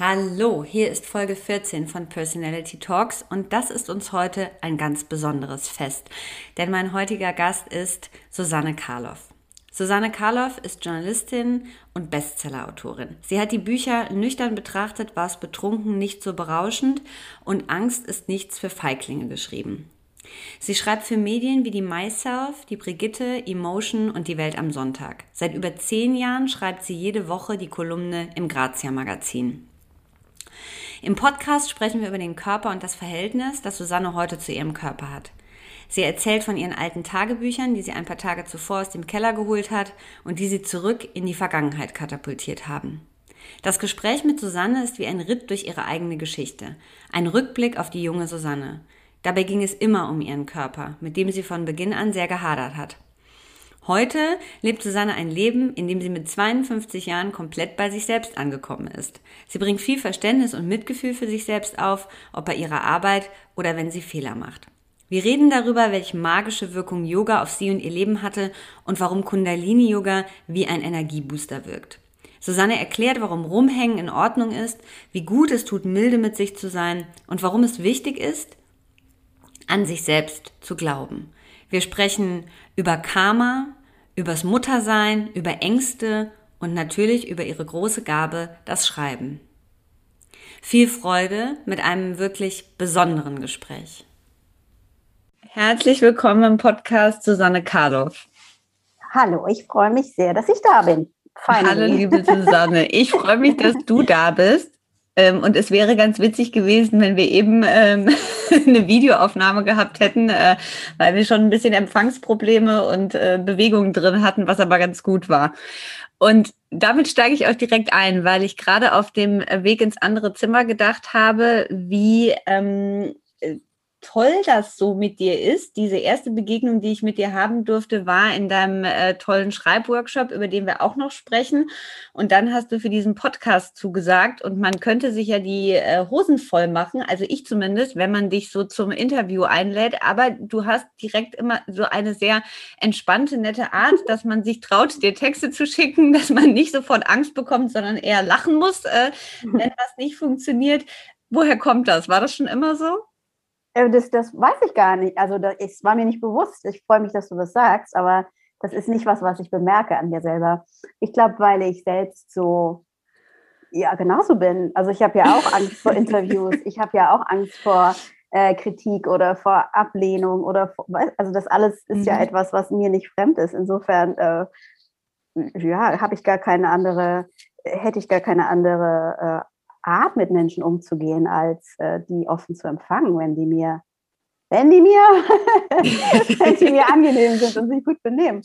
Hallo, hier ist Folge 14 von Personality Talks und das ist uns heute ein ganz besonderes Fest, denn mein heutiger Gast ist Susanne Karloff. Susanne Karloff ist Journalistin und Bestsellerautorin. Sie hat die Bücher Nüchtern betrachtet, war es betrunken, nicht so berauschend und Angst ist nichts für Feiglinge geschrieben. Sie schreibt für Medien wie die Myself, die Brigitte, Emotion und die Welt am Sonntag. Seit über zehn Jahren schreibt sie jede Woche die Kolumne im Grazia Magazin. Im Podcast sprechen wir über den Körper und das Verhältnis, das Susanne heute zu ihrem Körper hat. Sie erzählt von ihren alten Tagebüchern, die sie ein paar Tage zuvor aus dem Keller geholt hat und die sie zurück in die Vergangenheit katapultiert haben. Das Gespräch mit Susanne ist wie ein Ritt durch ihre eigene Geschichte, ein Rückblick auf die junge Susanne. Dabei ging es immer um ihren Körper, mit dem sie von Beginn an sehr gehadert hat. Heute lebt Susanne ein Leben, in dem sie mit 52 Jahren komplett bei sich selbst angekommen ist. Sie bringt viel Verständnis und Mitgefühl für sich selbst auf, ob bei ihrer Arbeit oder wenn sie Fehler macht. Wir reden darüber, welche magische Wirkung Yoga auf sie und ihr Leben hatte und warum Kundalini Yoga wie ein Energiebooster wirkt. Susanne erklärt, warum Rumhängen in Ordnung ist, wie gut es tut, milde mit sich zu sein und warum es wichtig ist, an sich selbst zu glauben. Wir sprechen über Karma, übers Muttersein, über Ängste und natürlich über ihre große Gabe, das Schreiben. Viel Freude mit einem wirklich besonderen Gespräch. Herzlich willkommen im Podcast Susanne Karloff. Hallo, ich freue mich sehr, dass ich da bin. Finally. Hallo, liebe Susanne. Ich freue mich, dass du da bist. Ähm, und es wäre ganz witzig gewesen, wenn wir eben ähm, eine Videoaufnahme gehabt hätten, äh, weil wir schon ein bisschen Empfangsprobleme und äh, Bewegungen drin hatten, was aber ganz gut war. Und damit steige ich auch direkt ein, weil ich gerade auf dem Weg ins andere Zimmer gedacht habe, wie ähm, toll das so mit dir ist. Diese erste Begegnung, die ich mit dir haben durfte, war in deinem äh, tollen Schreibworkshop, über den wir auch noch sprechen. Und dann hast du für diesen Podcast zugesagt und man könnte sich ja die äh, Hosen voll machen, also ich zumindest, wenn man dich so zum Interview einlädt. Aber du hast direkt immer so eine sehr entspannte, nette Art, dass man sich traut, dir Texte zu schicken, dass man nicht sofort Angst bekommt, sondern eher lachen muss, äh, wenn das nicht funktioniert. Woher kommt das? War das schon immer so? Äh, das, das weiß ich gar nicht. Also es war mir nicht bewusst. Ich freue mich, dass du das sagst, aber das ist nicht was, was ich bemerke an mir selber. Ich glaube, weil ich selbst so ja genauso bin. Also ich habe ja auch Angst vor Interviews. Ich habe ja auch Angst vor äh, Kritik oder vor Ablehnung oder vor, also das alles ist mhm. ja etwas, was mir nicht fremd ist. Insofern äh, ja, habe ich gar keine andere, hätte ich gar keine andere äh, Art, mit Menschen umzugehen, als äh, die offen zu empfangen, wenn die mir, wenn die mir, wenn die mir angenehm sind und sich gut benehmen.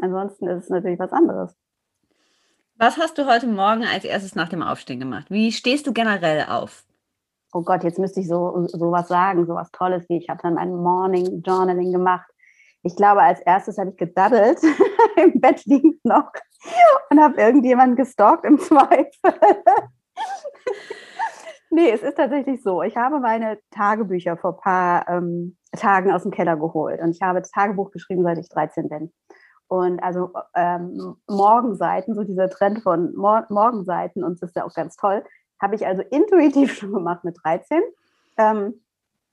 Ansonsten ist es natürlich was anderes. Was hast du heute Morgen als erstes nach dem Aufstehen gemacht? Wie stehst du generell auf? Oh Gott, jetzt müsste ich so, so was sagen, so was Tolles wie ich habe dann mein Morning Journaling gemacht. Ich glaube, als erstes habe ich gedaddelt, im Bett liegend noch und habe irgendjemanden gestalkt im Zweifel. Nee, es ist tatsächlich so. Ich habe meine Tagebücher vor ein paar ähm, Tagen aus dem Keller geholt und ich habe das Tagebuch geschrieben, seit ich 13 bin. Und also ähm, Morgenseiten, so dieser Trend von Mor Morgenseiten, und das ist ja auch ganz toll, habe ich also intuitiv schon gemacht mit 13. Ähm,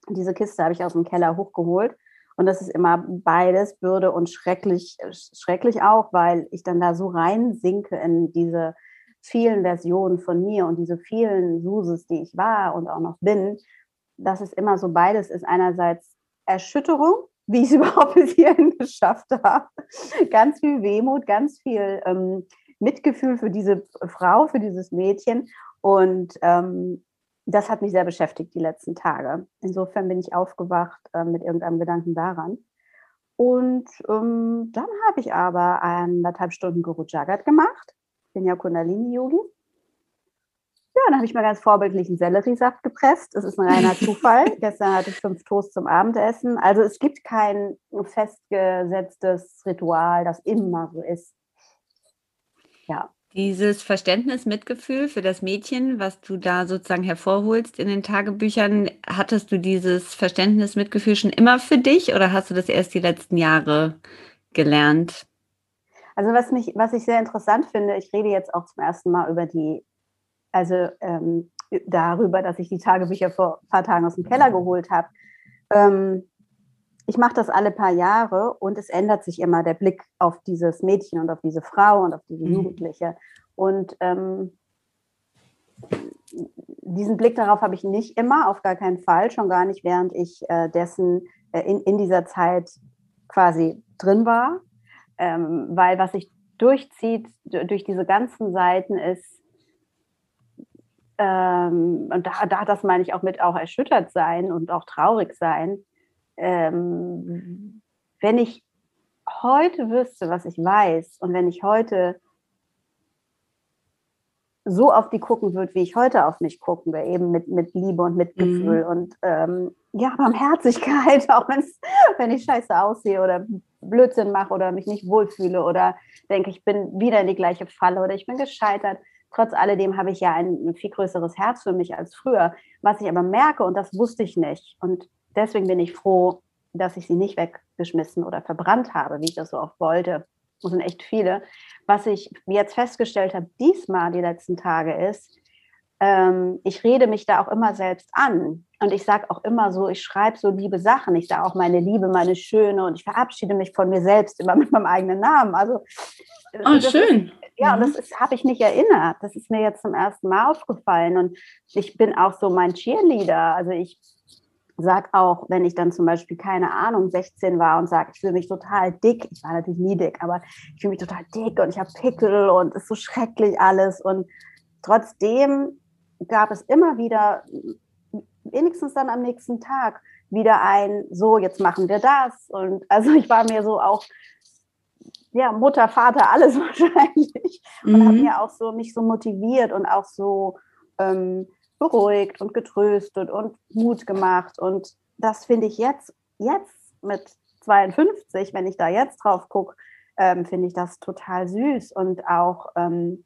diese Kiste habe ich aus dem Keller hochgeholt. Und das ist immer beides Bürde und schrecklich, schrecklich auch, weil ich dann da so reinsinke in diese vielen Versionen von mir und diese vielen Suses, die ich war und auch noch bin, dass es immer so beides ist. Einerseits Erschütterung, wie ich es überhaupt bis hierhin geschafft habe. Ganz viel Wehmut, ganz viel ähm, Mitgefühl für diese Frau, für dieses Mädchen. Und ähm, das hat mich sehr beschäftigt die letzten Tage. Insofern bin ich aufgewacht äh, mit irgendeinem Gedanken daran. Und ähm, dann habe ich aber anderthalb Stunden Guru Jagat gemacht. Ich bin ja Kundalini-Yogi. Ja, dann habe ich mal ganz vorbildlich einen Selleriesaft gepresst. Das ist ein reiner Zufall. Gestern hatte ich fünf Toast zum Abendessen. Also es gibt kein festgesetztes Ritual, das immer so ist. Ja. Dieses Verständnis, Mitgefühl für das Mädchen, was du da sozusagen hervorholst in den Tagebüchern, hattest du dieses Verständnis, Mitgefühl schon immer für dich oder hast du das erst die letzten Jahre gelernt? Also was mich, was ich sehr interessant finde, ich rede jetzt auch zum ersten Mal über die, also ähm, darüber, dass ich die Tagebücher vor ein paar Tagen aus dem Keller geholt habe. Ähm, ich mache das alle paar Jahre und es ändert sich immer der Blick auf dieses Mädchen und auf diese Frau und auf diese mhm. Jugendliche. Und ähm, diesen Blick darauf habe ich nicht immer, auf gar keinen Fall, schon gar nicht, während ich äh, dessen äh, in, in dieser Zeit quasi drin war. Ähm, weil was sich durchzieht durch diese ganzen Seiten ist, ähm, und da, da das meine ich auch mit auch erschüttert sein und auch traurig sein, ähm, wenn ich heute wüsste, was ich weiß und wenn ich heute so auf die gucken würde, wie ich heute auf mich gucken würde, eben mit, mit Liebe und Mitgefühl mhm. und ähm, ja, Barmherzigkeit, auch wenn ich scheiße aussehe oder Blödsinn mache oder mich nicht wohlfühle oder denke, ich bin wieder in die gleiche Falle oder ich bin gescheitert. Trotz alledem habe ich ja ein, viel größeres Herz für mich als früher. Was ich aber merke, und das wusste ich nicht, und deswegen bin ich froh, dass ich sie nicht weggeschmissen oder verbrannt habe, wie ich das so oft wollte. Das sind echt viele. Was ich jetzt festgestellt habe, diesmal die letzten Tage ist, ähm, ich rede mich da auch immer selbst an. Und ich sage auch immer so, ich schreibe so liebe Sachen. Ich sage auch meine Liebe, meine Schöne. Und ich verabschiede mich von mir selbst immer mit meinem eigenen Namen. Also, oh, schön. Ist, ja, mhm. und das habe ich nicht erinnert. Das ist mir jetzt zum ersten Mal aufgefallen. Und ich bin auch so mein Cheerleader. Also ich sag auch, wenn ich dann zum Beispiel, keine Ahnung, 16 war und sage, ich fühle mich total dick, ich war natürlich nie dick, aber ich fühle mich total dick und ich habe Pickel und es ist so schrecklich alles. Und trotzdem gab es immer wieder, wenigstens dann am nächsten Tag, wieder ein, so, jetzt machen wir das. Und also ich war mir so auch, ja, Mutter, Vater, alles wahrscheinlich. Und mhm. habe mir auch so mich so motiviert und auch so ähm, beruhigt und getröstet und Mut gemacht. Und das finde ich jetzt, jetzt mit 52, wenn ich da jetzt drauf gucke, ähm, finde ich das total süß und auch ähm,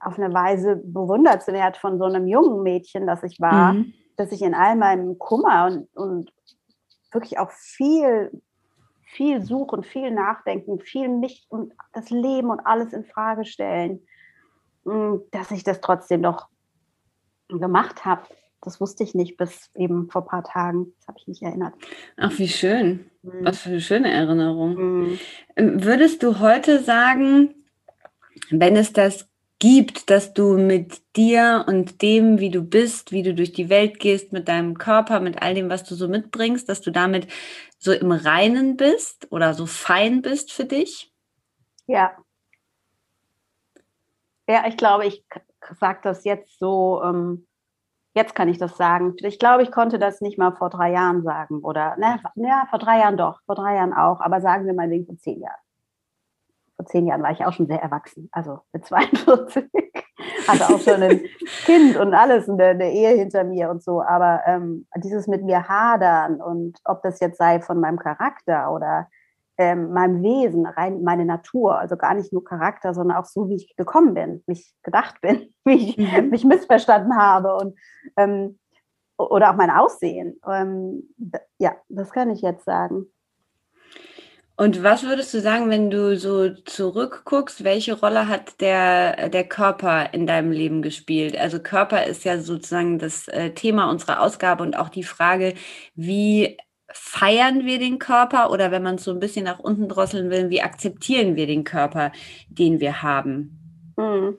auf eine Weise bewundernswert von so einem jungen Mädchen, das ich war, mhm. dass ich in all meinem Kummer und, und wirklich auch viel, viel suchen, viel nachdenken, viel mich und das Leben und alles in Frage stellen, mm, dass ich das trotzdem noch gemacht habe. Das wusste ich nicht bis eben vor ein paar Tagen. Das habe ich nicht erinnert. Ach, wie schön. Mhm. Was für eine schöne Erinnerung. Mhm. Ähm, würdest du heute sagen, wenn es das gibt, dass du mit dir und dem, wie du bist, wie du durch die Welt gehst, mit deinem Körper, mit all dem, was du so mitbringst, dass du damit so im Reinen bist oder so fein bist für dich? Ja. Ja, ich glaube, ich sage das jetzt so, ähm, jetzt kann ich das sagen. Ich glaube, ich konnte das nicht mal vor drei Jahren sagen. Oder, ne, ja, vor drei Jahren doch, vor drei Jahren auch, aber sagen wir mal wegen vor zehn Jahren. Vor zehn Jahren war ich auch schon sehr erwachsen, also mit 42. Hatte auch schon ein Kind und alles, eine, eine Ehe hinter mir und so. Aber ähm, dieses mit mir hadern und ob das jetzt sei von meinem Charakter oder ähm, meinem Wesen, rein meine Natur, also gar nicht nur Charakter, sondern auch so, wie ich gekommen bin, wie ich gedacht bin, wie ich mhm. mich missverstanden habe und ähm, oder auch mein Aussehen. Ähm, ja, das kann ich jetzt sagen. Und was würdest du sagen, wenn du so zurückguckst, welche Rolle hat der, der Körper in deinem Leben gespielt? Also Körper ist ja sozusagen das äh, Thema unserer Ausgabe und auch die Frage, wie feiern wir den Körper oder wenn man es so ein bisschen nach unten drosseln will, wie akzeptieren wir den Körper, den wir haben? Hm.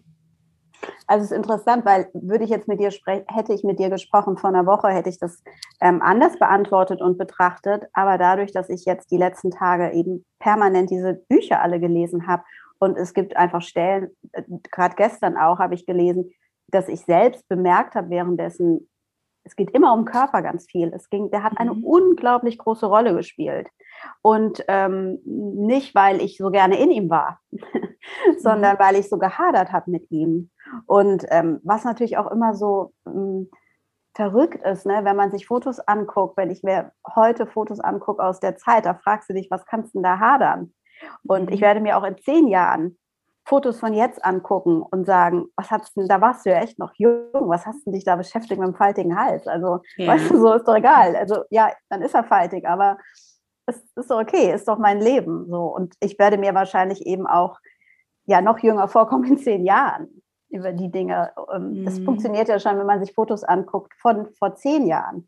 Also es ist interessant, weil würde ich jetzt mit dir sprechen, hätte ich mit dir gesprochen vor einer Woche, hätte ich das ähm, anders beantwortet und betrachtet. Aber dadurch, dass ich jetzt die letzten Tage eben permanent diese Bücher alle gelesen habe und es gibt einfach Stellen, äh, gerade gestern auch habe ich gelesen, dass ich selbst bemerkt habe währenddessen, es geht immer um Körper ganz viel. Es ging, der hat eine mhm. unglaublich große Rolle gespielt. Und ähm, nicht, weil ich so gerne in ihm war, sondern mhm. weil ich so gehadert habe mit ihm. Und ähm, was natürlich auch immer so ähm, verrückt ist, ne? wenn man sich Fotos anguckt, wenn ich mir heute Fotos angucke aus der Zeit, da fragst du dich, was kannst du denn da hadern? Und ich mhm. werde mir auch in zehn Jahren Fotos von jetzt angucken und sagen, was hast du denn, da warst du ja echt noch jung, was hast du dich da beschäftigt mit dem faltigen Hals? Also, ja. weißt du, so ist doch egal. Also, ja, dann ist er faltig, aber es ist doch okay, ist doch mein Leben. So. Und ich werde mir wahrscheinlich eben auch ja noch jünger vorkommen in zehn Jahren über die Dinge. Ähm, das mhm. funktioniert ja schon, wenn man sich Fotos anguckt von vor zehn Jahren.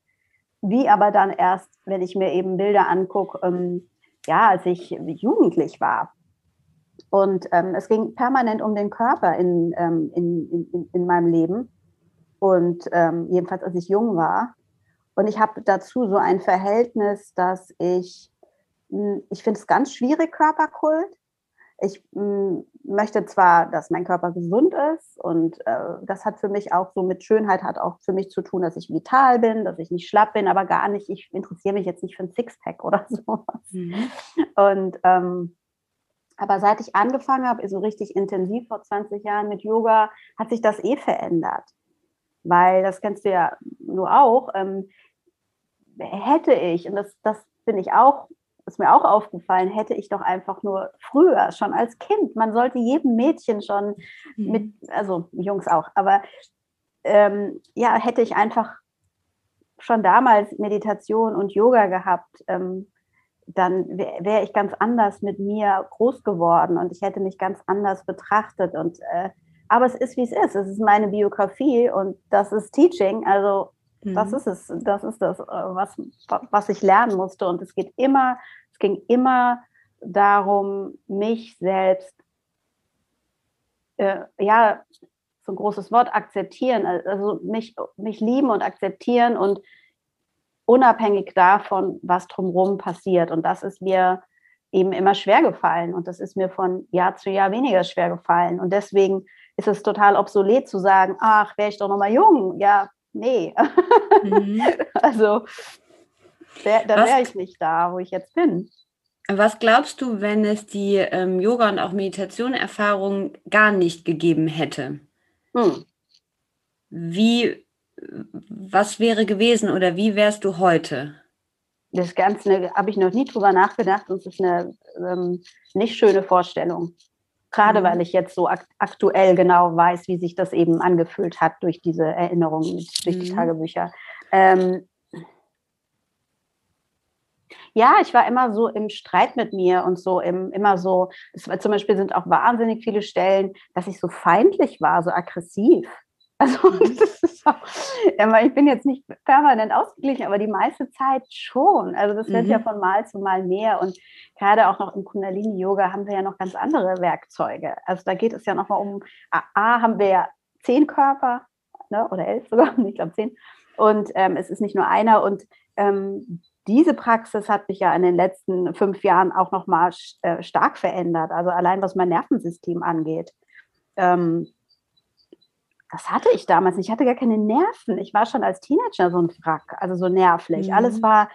Wie aber dann erst, wenn ich mir eben Bilder angucke, ähm, ja, als ich jugendlich war. Und ähm, es ging permanent um den Körper in, ähm, in, in, in, meinem Leben. Und ähm, jedenfalls, als ich jung war. Und ich habe dazu so ein Verhältnis, dass ich, hm, ich finde es ganz schwierig, Körperkult. Ich hm, möchte zwar, dass mein Körper gesund ist und äh, das hat für mich auch so mit Schönheit hat auch für mich zu tun, dass ich vital bin, dass ich nicht schlapp bin, aber gar nicht, ich interessiere mich jetzt nicht für ein Sixpack oder sowas. Mhm. Und ähm, aber seit ich angefangen habe, so richtig intensiv vor 20 Jahren mit Yoga, hat sich das eh verändert. Weil, das kennst du ja nur auch, ähm, hätte ich, und das, das finde ich auch ist mir auch aufgefallen, hätte ich doch einfach nur früher, schon als Kind, man sollte jedem Mädchen schon mhm. mit, also Jungs auch, aber ähm, ja, hätte ich einfach schon damals Meditation und Yoga gehabt, ähm, dann wäre wär ich ganz anders mit mir groß geworden und ich hätte mich ganz anders betrachtet. Und äh, aber es ist wie es ist. Es ist meine Biografie und das ist Teaching. Also Mhm. Das ist es, das ist das, äh, was, was ich lernen musste. Und es geht immer, es ging immer darum, mich selbst, äh, ja, so ein großes Wort, akzeptieren, also mich, mich lieben und akzeptieren und unabhängig davon, was drumherum passiert. Und das ist mir eben immer schwer gefallen und das ist mir von Jahr zu Jahr weniger schwer gefallen. Und deswegen ist es total obsolet zu sagen, ach, wäre ich doch noch mal jung. Ja, nee. Mhm. also wär, dann wäre ich nicht da, wo ich jetzt bin. Was glaubst du, wenn es die ähm, Yoga- und auch Meditation-Erfahrung gar nicht gegeben hätte? Hm. Wie, was wäre gewesen oder wie wärst du heute? Das Ganze habe ich noch nie drüber nachgedacht und es ist eine ähm, nicht schöne Vorstellung. Gerade mhm. weil ich jetzt so akt aktuell genau weiß, wie sich das eben angefühlt hat durch diese Erinnerungen, durch die mhm. Tagebücher. Ähm, ja, ich war immer so im Streit mit mir und so im, immer so, es war, zum Beispiel sind auch wahnsinnig viele Stellen, dass ich so feindlich war, so aggressiv. Also mhm. auch, ich bin jetzt nicht permanent ausgeglichen, aber die meiste Zeit schon. Also das wird mhm. ja von Mal zu Mal mehr. Und gerade auch noch im Kundalini-Yoga haben wir ja noch ganz andere Werkzeuge. Also da geht es ja nochmal um, A, haben wir ja zehn Körper ne, oder elf sogar, ich glaube zehn. Und ähm, es ist nicht nur einer. Und ähm, diese Praxis hat mich ja in den letzten fünf Jahren auch nochmal äh, stark verändert. Also allein was mein Nervensystem angeht. Ähm, das hatte ich damals nicht. Ich hatte gar keine Nerven. Ich war schon als Teenager so ein Wrack, also so nervlich. Mhm. Alles war,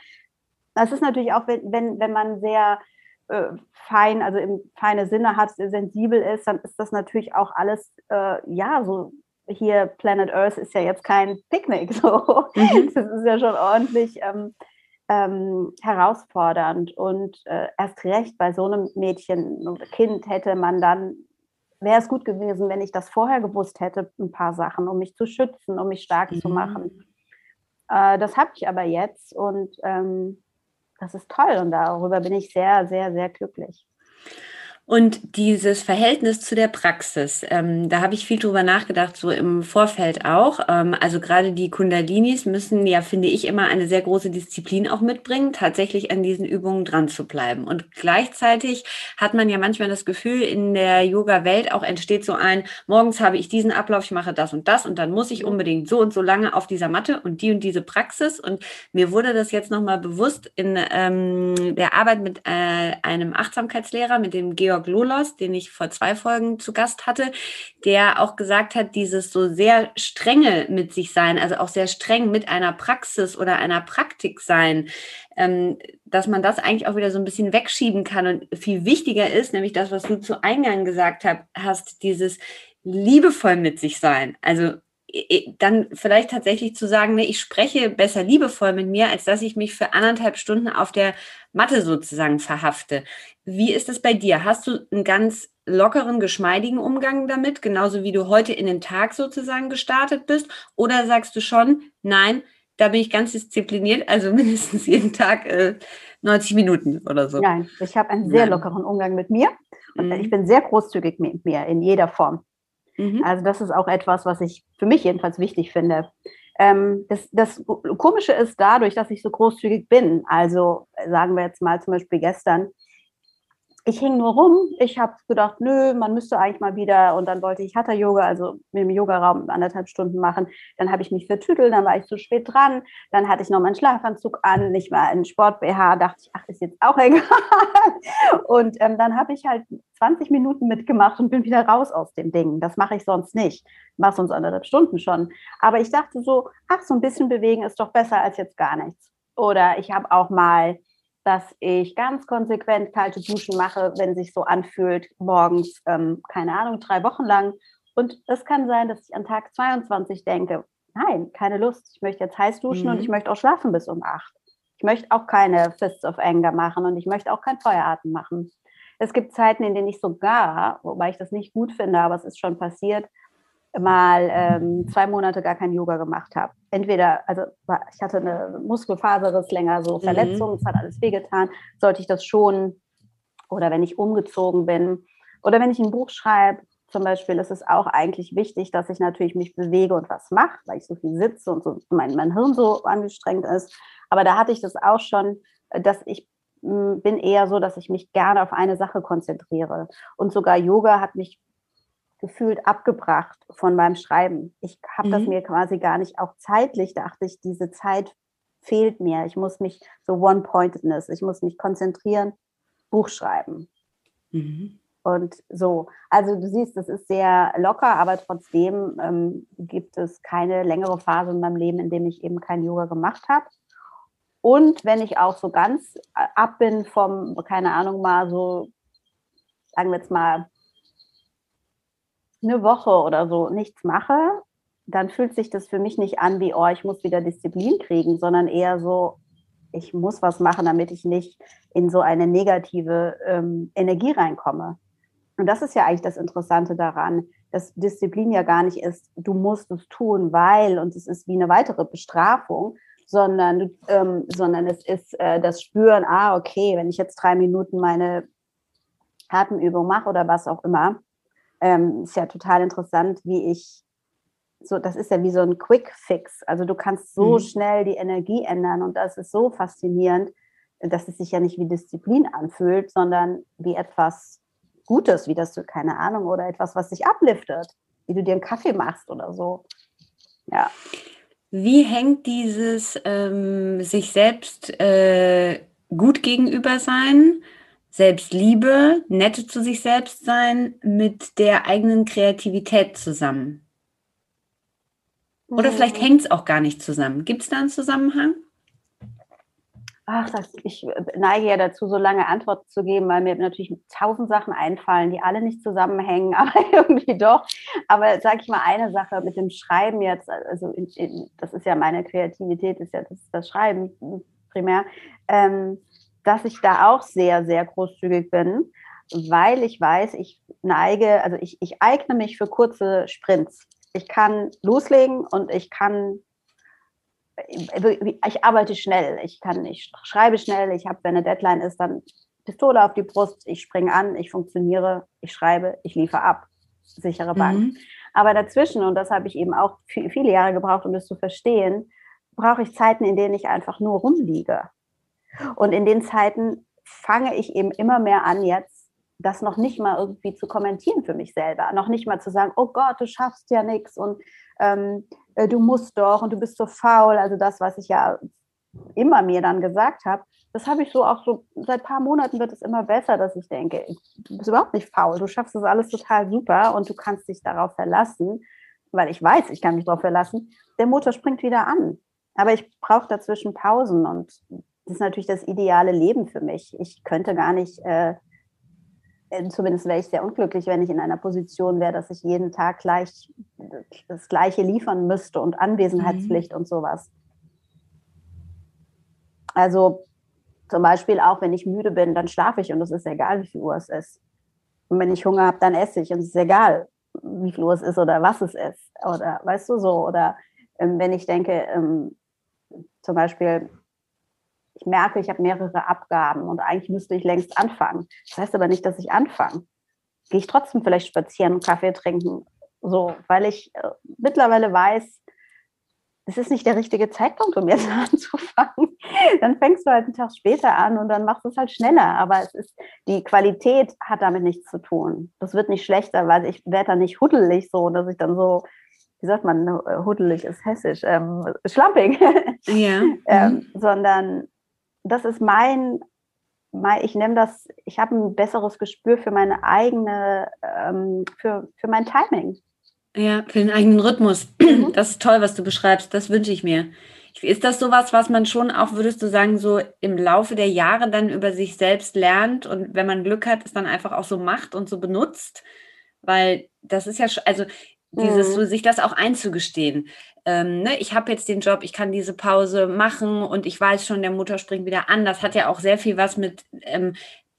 das ist natürlich auch, wenn, wenn, wenn man sehr äh, fein, also im feine Sinne hat, sensibel ist, dann ist das natürlich auch alles, äh, ja, so hier Planet Earth ist ja jetzt kein Picknick, so. Mhm. Das ist ja schon ordentlich ähm, ähm, herausfordernd und äh, erst recht bei so einem Mädchen, Kind hätte man dann wäre es gut gewesen, wenn ich das vorher gewusst hätte, ein paar Sachen, um mich zu schützen, um mich stark mhm. zu machen. Äh, das habe ich aber jetzt und ähm, das ist toll und darüber bin ich sehr, sehr, sehr glücklich. Und dieses Verhältnis zu der Praxis, ähm, da habe ich viel drüber nachgedacht, so im Vorfeld auch. Ähm, also gerade die Kundalinis müssen ja, finde ich, immer eine sehr große Disziplin auch mitbringen, tatsächlich an diesen Übungen dran zu bleiben. Und gleichzeitig hat man ja manchmal das Gefühl, in der Yoga-Welt auch entsteht so ein, morgens habe ich diesen Ablauf, ich mache das und das und dann muss ich unbedingt so und so lange auf dieser Matte und die und diese Praxis. Und mir wurde das jetzt nochmal bewusst in ähm, der Arbeit mit äh, einem Achtsamkeitslehrer, mit dem Georg Georg Lolos, den ich vor zwei Folgen zu Gast hatte, der auch gesagt hat, dieses so sehr strenge mit sich sein, also auch sehr streng mit einer Praxis oder einer Praktik sein, ähm, dass man das eigentlich auch wieder so ein bisschen wegschieben kann und viel wichtiger ist, nämlich das, was du zu Eingang gesagt hast, dieses liebevoll mit sich sein. Also dann vielleicht tatsächlich zu sagen, ne, ich spreche besser liebevoll mit mir, als dass ich mich für anderthalb Stunden auf der Matte sozusagen verhafte. Wie ist es bei dir? Hast du einen ganz lockeren, geschmeidigen Umgang damit, genauso wie du heute in den Tag sozusagen gestartet bist? Oder sagst du schon, nein, da bin ich ganz diszipliniert, also mindestens jeden Tag äh, 90 Minuten oder so? Nein, ich habe einen sehr lockeren Umgang mit mir und mhm. ich bin sehr großzügig mit mir in jeder Form. Mhm. Also das ist auch etwas, was ich für mich jedenfalls wichtig finde. Ähm, das, das Komische ist dadurch, dass ich so großzügig bin. Also sagen wir jetzt mal zum Beispiel gestern, ich hing nur rum. Ich habe gedacht, nö, man müsste eigentlich mal wieder. Und dann wollte ich Hatha-Yoga, also mit dem Yogaraum anderthalb Stunden machen. Dann habe ich mich vertüdelt, dann war ich zu spät dran. Dann hatte ich noch meinen Schlafanzug an, nicht mal einen Sport-BH. Dachte ich, ach, ist jetzt auch egal. Und ähm, dann habe ich halt 20 Minuten mitgemacht und bin wieder raus aus dem Ding. Das mache ich sonst nicht. Ich mache sonst anderthalb Stunden schon. Aber ich dachte so, ach, so ein bisschen bewegen ist doch besser als jetzt gar nichts. Oder ich habe auch mal dass ich ganz konsequent kalte Duschen mache, wenn sich so anfühlt, morgens, ähm, keine Ahnung, drei Wochen lang. Und es kann sein, dass ich an Tag 22 denke, nein, keine Lust, ich möchte jetzt heiß duschen mhm. und ich möchte auch schlafen bis um acht. Ich möchte auch keine Fists of Anger machen und ich möchte auch kein Feueratem machen. Es gibt Zeiten, in denen ich sogar, wobei ich das nicht gut finde, aber es ist schon passiert, mal ähm, zwei Monate gar kein Yoga gemacht habe. Entweder, also ich hatte eine Muskelfaserriss länger, so mhm. Verletzung, mhm. es hat alles wehgetan, sollte ich das schon. Oder wenn ich umgezogen bin oder wenn ich ein Buch schreibe, zum Beispiel ist es auch eigentlich wichtig, dass ich natürlich mich bewege und was mache, weil ich so viel sitze und so mein, mein Hirn so angestrengt ist. Aber da hatte ich das auch schon, dass ich hm, bin eher so, dass ich mich gerne auf eine Sache konzentriere. Und sogar Yoga hat mich gefühlt abgebracht von meinem Schreiben. Ich habe mhm. das mir quasi gar nicht, auch zeitlich dachte ich, diese Zeit fehlt mir. Ich muss mich so One-Pointedness, ich muss mich konzentrieren, Buch schreiben. Mhm. Und so, also du siehst, das ist sehr locker, aber trotzdem ähm, gibt es keine längere Phase in meinem Leben, in dem ich eben kein Yoga gemacht habe. Und wenn ich auch so ganz äh, ab bin vom, keine Ahnung, mal so, sagen wir jetzt mal, eine Woche oder so nichts mache, dann fühlt sich das für mich nicht an wie, oh, ich muss wieder Disziplin kriegen, sondern eher so, ich muss was machen, damit ich nicht in so eine negative ähm, Energie reinkomme. Und das ist ja eigentlich das Interessante daran, dass Disziplin ja gar nicht ist, du musst es tun, weil, und es ist wie eine weitere Bestrafung, sondern, ähm, sondern es ist äh, das Spüren, ah, okay, wenn ich jetzt drei Minuten meine Atemübung mache oder was auch immer, ähm, ist ja total interessant, wie ich so, das ist ja wie so ein Quick Fix. Also du kannst so mhm. schnell die Energie ändern und das ist so faszinierend, dass es sich ja nicht wie Disziplin anfühlt, sondern wie etwas Gutes, wie das du, keine Ahnung, oder etwas, was dich abliftet, wie du dir einen Kaffee machst oder so. Ja. Wie hängt dieses ähm, sich selbst äh, gut gegenüber sein Selbstliebe, nette zu sich selbst sein, mit der eigenen Kreativität zusammen? Oder vielleicht hängt es auch gar nicht zusammen. Gibt es da einen Zusammenhang? Ach, das, ich neige ja dazu, so lange Antworten zu geben, weil mir natürlich tausend Sachen einfallen, die alle nicht zusammenhängen, aber irgendwie doch. Aber sage ich mal eine Sache mit dem Schreiben jetzt, also in, in, das ist ja meine Kreativität, ist ja das, das Schreiben primär. Ähm, dass ich da auch sehr, sehr großzügig bin, weil ich weiß, ich neige, also ich, ich eigne mich für kurze Sprints. Ich kann loslegen und ich kann, ich arbeite schnell, ich kann, ich schreibe schnell, ich habe, wenn eine Deadline ist, dann Pistole auf die Brust, ich springe an, ich funktioniere, ich schreibe, ich liefere ab. Sichere Bank. Mhm. Aber dazwischen, und das habe ich eben auch viele Jahre gebraucht, um das zu verstehen, brauche ich Zeiten, in denen ich einfach nur rumliege. Und in den Zeiten fange ich eben immer mehr an, jetzt das noch nicht mal irgendwie zu kommentieren für mich selber. Noch nicht mal zu sagen, oh Gott, du schaffst ja nichts und ähm, äh, du musst doch und du bist so faul. Also das, was ich ja immer mir dann gesagt habe, das habe ich so auch so, seit ein paar Monaten wird es immer besser, dass ich denke, du bist überhaupt nicht faul, du schaffst das alles total super und du kannst dich darauf verlassen, weil ich weiß, ich kann mich darauf verlassen, der Motor springt wieder an. Aber ich brauche dazwischen Pausen und das ist natürlich das ideale Leben für mich. Ich könnte gar nicht, äh, äh zumindest wäre ich sehr unglücklich, wenn ich in einer Position wäre, dass ich jeden Tag gleich das Gleiche liefern müsste und Anwesenheitspflicht mhm. und sowas. Also zum Beispiel auch, wenn ich müde bin, dann schlafe ich und es ist egal, wie viel Uhr es ist. Und wenn ich Hunger habe, dann esse ich und es ist egal, wie viel Uhr es ist oder was es ist. Oder weißt du so, oder ähm, wenn ich denke, ähm, zum Beispiel, ich merke, ich habe mehrere Abgaben und eigentlich müsste ich längst anfangen. Das heißt aber nicht, dass ich anfange. Gehe ich trotzdem vielleicht spazieren und Kaffee trinken, so, weil ich äh, mittlerweile weiß, es ist nicht der richtige Zeitpunkt, um jetzt anzufangen. Dann fängst du halt einen Tag später an und dann machst du es halt schneller. Aber es ist, die Qualität hat damit nichts zu tun. Das wird nicht schlechter, weil ich werde dann nicht huddelig so, dass ich dann so, wie sagt man, äh, huddelig ist hessisch, ähm, schlampig. Ja. ähm, mhm. sondern das ist mein, mein ich nehme das, ich habe ein besseres Gespür für meine eigene, ähm, für, für mein Timing. Ja, für den eigenen Rhythmus. Mhm. Das ist toll, was du beschreibst. Das wünsche ich mir. Ist das sowas, was man schon auch, würdest du sagen, so im Laufe der Jahre dann über sich selbst lernt und wenn man Glück hat, es dann einfach auch so macht und so benutzt? Weil das ist ja, also dieses, mhm. so, sich das auch einzugestehen. Ähm, ne, ich habe jetzt den Job, ich kann diese Pause machen und ich weiß schon, der Motor springt wieder an. Das hat ja auch sehr viel was mit ähm,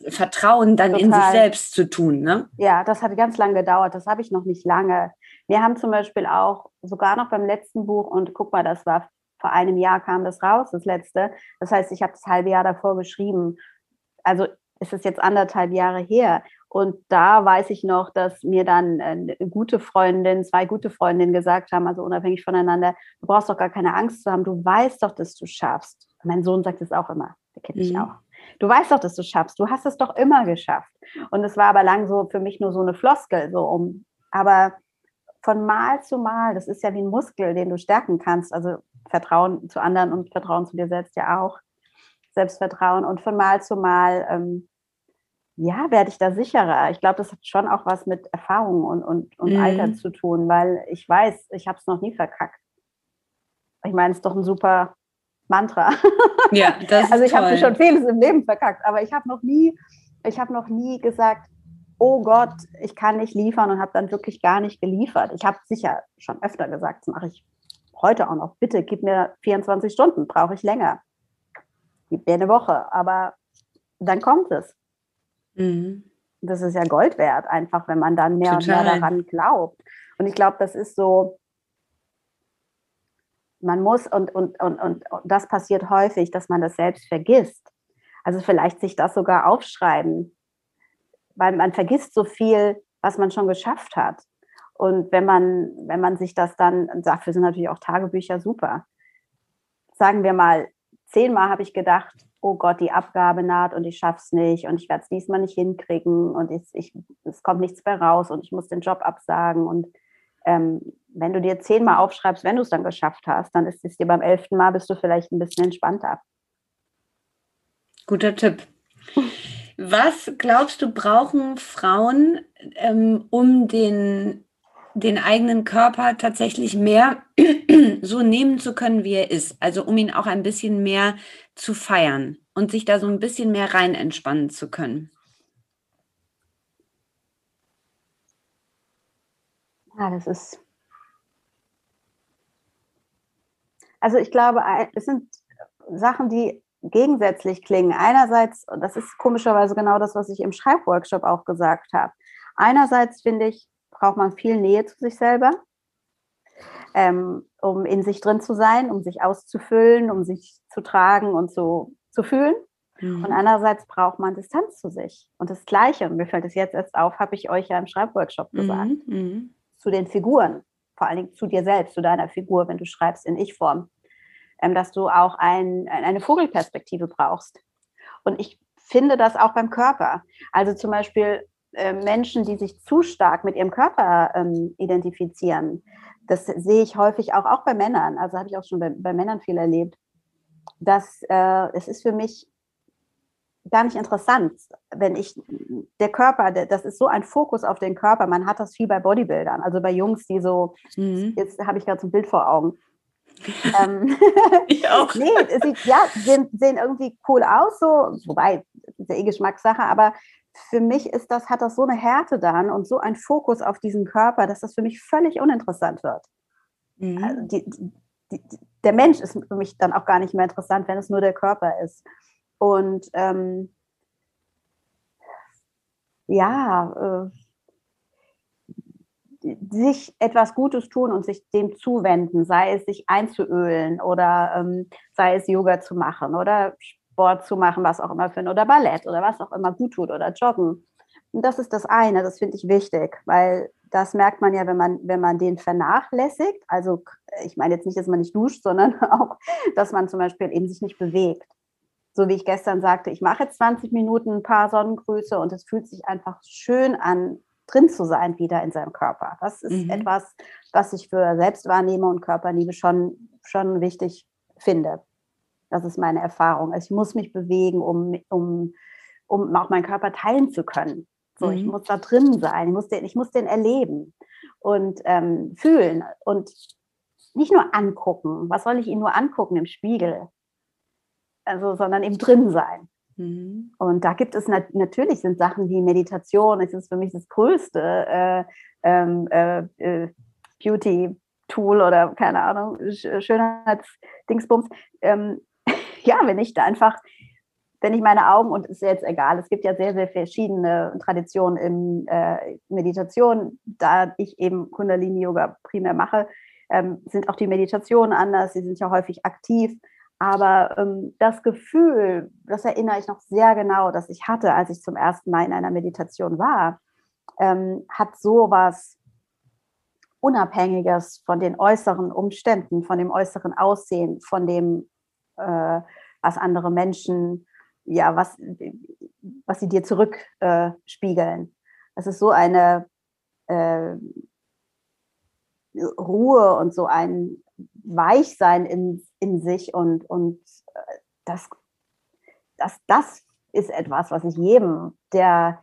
Vertrauen dann Total. in sich selbst zu tun. Ne? Ja, das hat ganz lange gedauert. Das habe ich noch nicht lange. Wir haben zum Beispiel auch sogar noch beim letzten Buch, und guck mal, das war vor einem Jahr kam das raus, das letzte. Das heißt, ich habe das halbe Jahr davor geschrieben. Also ist es jetzt anderthalb Jahre her. Und da weiß ich noch, dass mir dann eine gute Freundin, zwei gute Freundinnen gesagt haben, also unabhängig voneinander, du brauchst doch gar keine Angst zu haben, du weißt doch, dass du schaffst. Mein Sohn sagt es auch immer, der kennt mich mhm. auch. Du weißt doch, dass du schaffst, du hast es doch immer geschafft. Und es war aber lang so für mich nur so eine Floskel, so um, aber von Mal zu Mal, das ist ja wie ein Muskel, den du stärken kannst. Also Vertrauen zu anderen und Vertrauen zu dir selbst ja auch. Selbstvertrauen. Und von Mal zu Mal, ähm, ja, werde ich da sicherer. Ich glaube, das hat schon auch was mit Erfahrung und, und, und mhm. Alter zu tun, weil ich weiß, ich habe es noch nie verkackt. Ich meine, es ist doch ein super Mantra. Ja, das ist Also ich habe schon vieles im Leben verkackt, aber ich habe noch nie, ich habe noch nie gesagt, oh Gott, ich kann nicht liefern und habe dann wirklich gar nicht geliefert. Ich habe sicher schon öfter gesagt, das mache ich heute auch noch. Bitte gib mir 24 Stunden, brauche ich länger. Gib mir eine Woche, aber dann kommt es. Mhm. Das ist ja Gold wert, einfach, wenn man dann mehr Total. und mehr daran glaubt. Und ich glaube, das ist so, man muss, und, und, und, und das passiert häufig, dass man das selbst vergisst. Also vielleicht sich das sogar aufschreiben weil man vergisst so viel, was man schon geschafft hat. Und wenn man, wenn man sich das dann, dafür sind natürlich auch Tagebücher super. Sagen wir mal, zehnmal habe ich gedacht, oh Gott, die Abgabe naht und ich schaff's nicht und ich werde es diesmal nicht hinkriegen und ich, ich, es kommt nichts mehr raus und ich muss den Job absagen. Und ähm, wenn du dir zehnmal aufschreibst, wenn du es dann geschafft hast, dann ist es dir beim elften Mal bist du vielleicht ein bisschen entspannter. Guter Tipp. Was glaubst du, brauchen Frauen, ähm, um den, den eigenen Körper tatsächlich mehr so nehmen zu können, wie er ist? Also um ihn auch ein bisschen mehr zu feiern und sich da so ein bisschen mehr rein entspannen zu können? Ja, das ist. Also ich glaube, es sind Sachen, die gegensätzlich klingen. Einerseits, und das ist komischerweise genau das, was ich im Schreibworkshop auch gesagt habe. Einerseits finde ich, braucht man viel Nähe zu sich selber, ähm, um in sich drin zu sein, um sich auszufüllen, um sich zu tragen und zu, zu fühlen. Mhm. Und andererseits braucht man Distanz zu sich. Und das Gleiche, und mir fällt es jetzt erst auf, habe ich euch ja im Schreibworkshop gesagt, mhm. mhm. zu den Figuren, vor allen Dingen zu dir selbst, zu deiner Figur, wenn du schreibst in Ich-Form, ähm, dass du auch ein, eine Vogelperspektive brauchst. Und ich finde das auch beim Körper. Also zum Beispiel äh, Menschen, die sich zu stark mit ihrem Körper ähm, identifizieren. Das sehe ich häufig auch, auch bei Männern. Also habe ich auch schon bei, bei Männern viel erlebt. Dass äh, es ist für mich gar nicht interessant, wenn ich der Körper, das ist so ein Fokus auf den Körper. Man hat das viel bei Bodybuildern, also bei Jungs, die so, mhm. jetzt habe ich gerade so ein Bild vor Augen. ähm, ich auch. nee, sieht, ja, sehen, sehen irgendwie cool aus, so, wobei, ist ja eh Geschmackssache, aber für mich ist das, hat das so eine Härte dann und so ein Fokus auf diesen Körper, dass das für mich völlig uninteressant wird. Mhm. Also die, die, der Mensch ist für mich dann auch gar nicht mehr interessant, wenn es nur der Körper ist. Und ähm, ja, äh, sich etwas Gutes tun und sich dem zuwenden, sei es sich einzuölen oder ähm, sei es Yoga zu machen oder Sport zu machen, was auch immer für oder Ballett oder was auch immer gut tut oder Joggen. Und das ist das eine, das finde ich wichtig, weil das merkt man ja, wenn man, wenn man den vernachlässigt. Also ich meine jetzt nicht, dass man nicht duscht, sondern auch, dass man zum Beispiel eben sich nicht bewegt. So wie ich gestern sagte, ich mache jetzt 20 Minuten ein paar Sonnengrüße und es fühlt sich einfach schön an, drin zu sein wieder in seinem Körper. Das ist mhm. etwas, was ich für Selbstwahrnehmung und Körperliebe schon, schon wichtig finde. Das ist meine Erfahrung. Also ich muss mich bewegen, um, um, um auch meinen Körper teilen zu können. So, mhm. ich muss da drin sein, ich muss den, ich muss den erleben und ähm, fühlen und nicht nur angucken. Was soll ich ihn nur angucken im Spiegel? Also, sondern eben drin sein. Mhm. Und da gibt es nat natürlich sind Sachen wie Meditation, das ist für mich das größte äh, ähm, äh, äh, Beauty-Tool oder keine Ahnung, Schönheitsdingsbums. Ähm, ja, wenn ich da einfach, wenn ich meine Augen, und ist jetzt egal, es gibt ja sehr, sehr verschiedene Traditionen in äh, Meditation, da ich eben Kundalini-Yoga primär mache, ähm, sind auch die Meditationen anders, sie sind ja häufig aktiv. Aber ähm, das Gefühl, das erinnere ich noch sehr genau, dass ich hatte, als ich zum ersten Mal in einer Meditation war, ähm, hat sowas Unabhängiges von den äußeren Umständen, von dem äußeren Aussehen, von dem äh, was andere Menschen, ja, was, was sie dir zurückspiegeln. Äh, es ist so eine äh, Ruhe und so ein Weichsein in, in sich und, und äh, das, das, das ist etwas, was ich jedem, der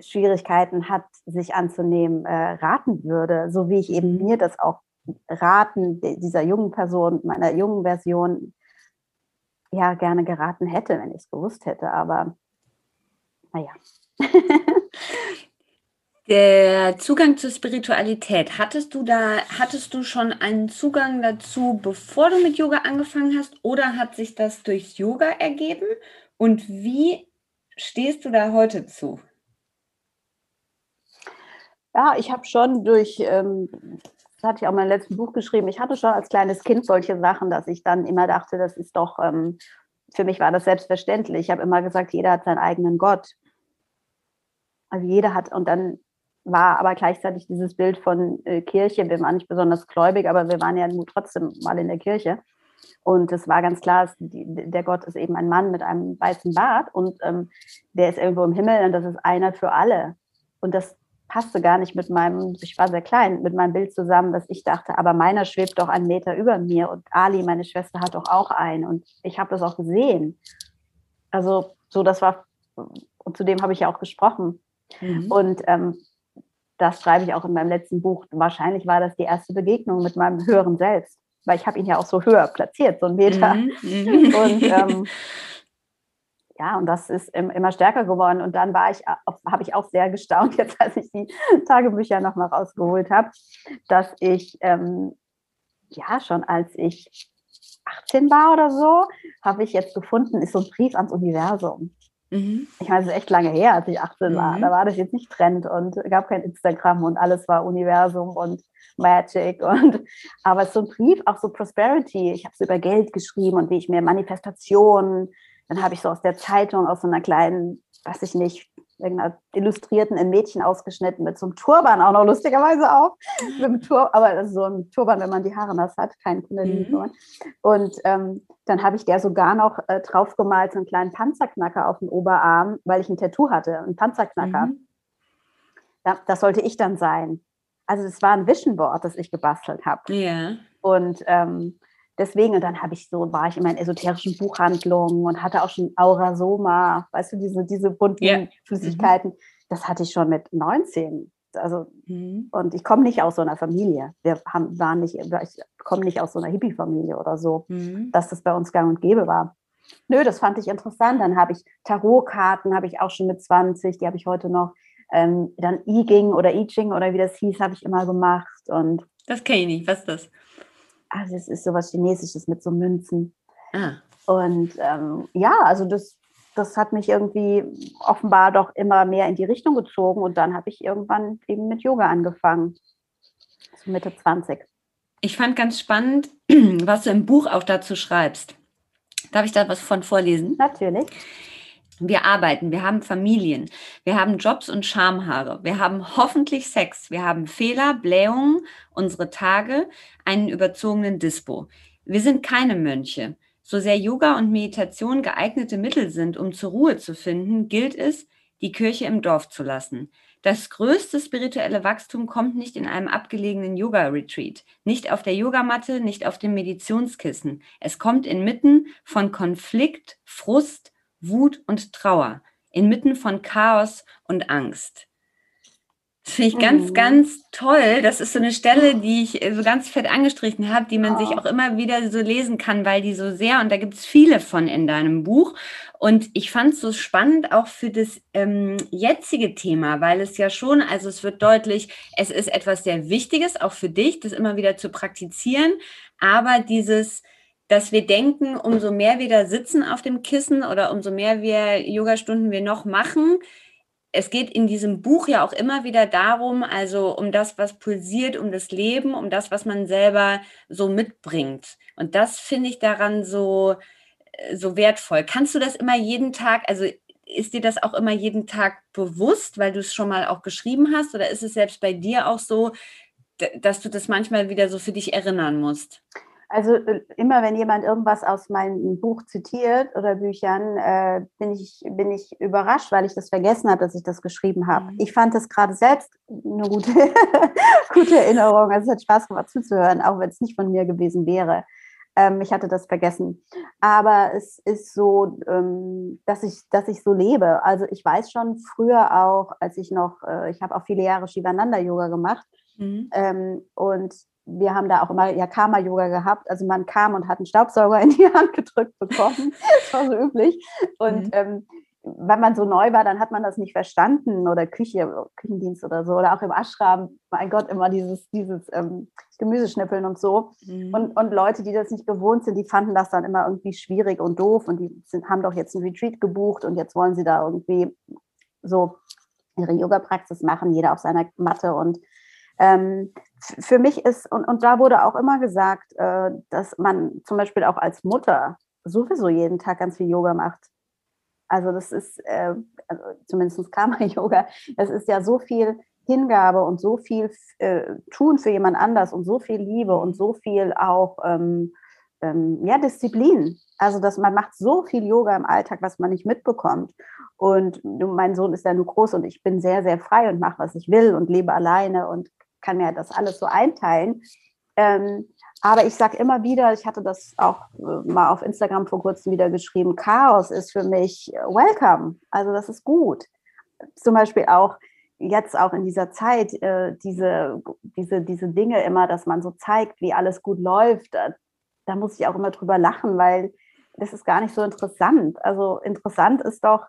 Schwierigkeiten hat, sich anzunehmen, äh, raten würde, so wie ich eben mir das auch raten dieser jungen Person, meiner jungen Version, ja gerne geraten hätte, wenn ich es gewusst hätte. Aber naja. Der Zugang zur Spiritualität, hattest du da, hattest du schon einen Zugang dazu, bevor du mit Yoga angefangen hast, oder hat sich das durchs Yoga ergeben? Und wie stehst du da heute zu? Ja, ich habe schon durch ähm, das hatte ich auch in meinem letzten Buch geschrieben, ich hatte schon als kleines Kind solche Sachen, dass ich dann immer dachte, das ist doch, ähm, für mich war das selbstverständlich. Ich habe immer gesagt, jeder hat seinen eigenen Gott. Also jeder hat, und dann war aber gleichzeitig dieses Bild von äh, Kirche, wir waren nicht besonders gläubig, aber wir waren ja trotzdem mal in der Kirche. Und es war ganz klar, der Gott ist eben ein Mann mit einem weißen Bart und ähm, der ist irgendwo im Himmel und das ist einer für alle. Und das passte gar nicht mit meinem, ich war sehr klein, mit meinem Bild zusammen, dass ich dachte, aber meiner schwebt doch einen Meter über mir und Ali, meine Schwester, hat doch auch einen und ich habe das auch gesehen. Also so, das war, und zu dem habe ich ja auch gesprochen. Mhm. Und ähm, das schreibe ich auch in meinem letzten Buch. Wahrscheinlich war das die erste Begegnung mit meinem höheren Selbst, weil ich habe ihn ja auch so höher platziert, so einen Meter. Mhm. mhm. Und ähm, ja, und das ist immer stärker geworden. Und dann war ich, habe ich auch sehr gestaunt, jetzt als ich die Tagebücher nochmal rausgeholt habe, dass ich, ähm, ja, schon als ich 18 war oder so, habe ich jetzt gefunden, ist so ein Brief ans Universum. Mhm. Ich meine, es ist echt lange her, als ich 18 mhm. war. Da war das jetzt nicht Trend und gab kein Instagram und alles war Universum und Magic. Und, aber es ist so ein Brief, auch so Prosperity. Ich habe so über Geld geschrieben und wie ich mir Manifestationen dann habe ich so aus der Zeitung, aus so einer kleinen, weiß ich nicht, irgendeiner illustrierten ein Mädchen ausgeschnitten mit so einem Turban auch noch lustigerweise auch. mit einem Tur aber so ein Turban, wenn man die Haare nass hat, kein Kundalini-Turban. Mhm. Und ähm, dann habe ich der sogar noch äh, draufgemalt, so einen kleinen Panzerknacker auf den Oberarm, weil ich ein Tattoo hatte, ein Panzerknacker. Mhm. Ja, das sollte ich dann sein. Also es war ein Vision Board, das ich gebastelt habe. Ja. Yeah. Und ähm, deswegen, und dann habe ich so, war ich in meinen esoterischen Buchhandlungen und hatte auch schon Aurasoma, weißt du, diese, diese bunten yeah. Flüssigkeiten. Mhm. Das hatte ich schon mit 19. Also, mhm. und ich komme nicht aus so einer Familie. Wir haben, waren nicht, ich komme nicht aus so einer Hippie-Familie oder so, mhm. dass das bei uns gang und gäbe war. Nö, das fand ich interessant. Dann habe ich Tarotkarten, habe ich auch schon mit 20, die habe ich heute noch. Ähm, dann I Ging oder I Ching oder wie das hieß, habe ich immer gemacht. Und das kenne ich nicht. Was ist das? Also es ist sowas Chinesisches mit so Münzen. Ah. Und ähm, ja, also das, das hat mich irgendwie offenbar doch immer mehr in die Richtung gezogen. Und dann habe ich irgendwann eben mit Yoga angefangen. So Mitte 20. Ich fand ganz spannend, was du im Buch auch dazu schreibst. Darf ich da was von vorlesen? Natürlich. Wir arbeiten, wir haben Familien, wir haben Jobs und Schamhaare, wir haben hoffentlich Sex, wir haben Fehler, Blähungen, unsere Tage, einen überzogenen Dispo. Wir sind keine Mönche. So sehr Yoga und Meditation geeignete Mittel sind, um zur Ruhe zu finden, gilt es, die Kirche im Dorf zu lassen. Das größte spirituelle Wachstum kommt nicht in einem abgelegenen Yoga-Retreat, nicht auf der Yogamatte, nicht auf dem Meditionskissen. Es kommt inmitten von Konflikt, Frust, Wut und Trauer, inmitten von Chaos und Angst. Das finde ich ganz, mhm. ganz toll. Das ist so eine Stelle, die ich so ganz fett angestrichen habe, die man oh. sich auch immer wieder so lesen kann, weil die so sehr, und da gibt es viele von in deinem Buch. Und ich fand es so spannend auch für das ähm, jetzige Thema, weil es ja schon, also es wird deutlich, es ist etwas sehr Wichtiges, auch für dich, das immer wieder zu praktizieren. Aber dieses, dass wir denken, umso mehr wir da sitzen auf dem Kissen oder umso mehr wir Yogastunden wir noch machen, es geht in diesem Buch ja auch immer wieder darum, also um das, was pulsiert, um das Leben, um das, was man selber so mitbringt. Und das finde ich daran so, äh, so wertvoll. Kannst du das immer jeden Tag, also ist dir das auch immer jeden Tag bewusst, weil du es schon mal auch geschrieben hast? Oder ist es selbst bei dir auch so, dass du das manchmal wieder so für dich erinnern musst? Also äh, immer wenn jemand irgendwas aus meinem Buch zitiert oder Büchern, äh, bin, ich, bin ich überrascht, weil ich das vergessen habe, dass ich das geschrieben habe. Mhm. Ich fand das gerade selbst eine gute, gute Erinnerung. Also es hat Spaß gemacht zuzuhören, auch wenn es nicht von mir gewesen wäre. Ähm, ich hatte das vergessen. Aber es ist so, ähm, dass, ich, dass ich so lebe. Also ich weiß schon früher auch, als ich noch, äh, ich habe auch viele Jahre Shivananda-Yoga gemacht. Mhm. Ähm, und wir haben da auch immer ja Karma-Yoga gehabt. Also man kam und hat einen Staubsauger in die Hand gedrückt bekommen. das war so üblich. Und mhm. ähm, wenn man so neu war, dann hat man das nicht verstanden oder Küche, Küchendienst oder so oder auch im Ashram, mein Gott, immer dieses, dieses ähm, Gemüseschnippeln und so. Mhm. Und, und Leute, die das nicht gewohnt sind, die fanden das dann immer irgendwie schwierig und doof und die sind, haben doch jetzt ein Retreat gebucht und jetzt wollen sie da irgendwie so ihre Yoga-Praxis machen, jeder auf seiner Matte und ähm, für mich ist, und, und da wurde auch immer gesagt, äh, dass man zum Beispiel auch als Mutter sowieso jeden Tag ganz viel Yoga macht. Also das ist, äh, also zumindest Karma-Yoga, das ist ja so viel Hingabe und so viel äh, tun für jemand anders und so viel Liebe und so viel auch ähm, ähm, ja, Disziplin. Also dass man macht so viel Yoga im Alltag, was man nicht mitbekommt. Und mein Sohn ist ja nur groß und ich bin sehr, sehr frei und mache, was ich will und lebe alleine und kann ja das alles so einteilen. Ähm, aber ich sage immer wieder, ich hatte das auch äh, mal auf Instagram vor kurzem wieder geschrieben, Chaos ist für mich welcome. Also das ist gut. Zum Beispiel auch jetzt auch in dieser Zeit, äh, diese, diese, diese Dinge immer, dass man so zeigt, wie alles gut läuft, da, da muss ich auch immer drüber lachen, weil das ist gar nicht so interessant. Also interessant ist doch,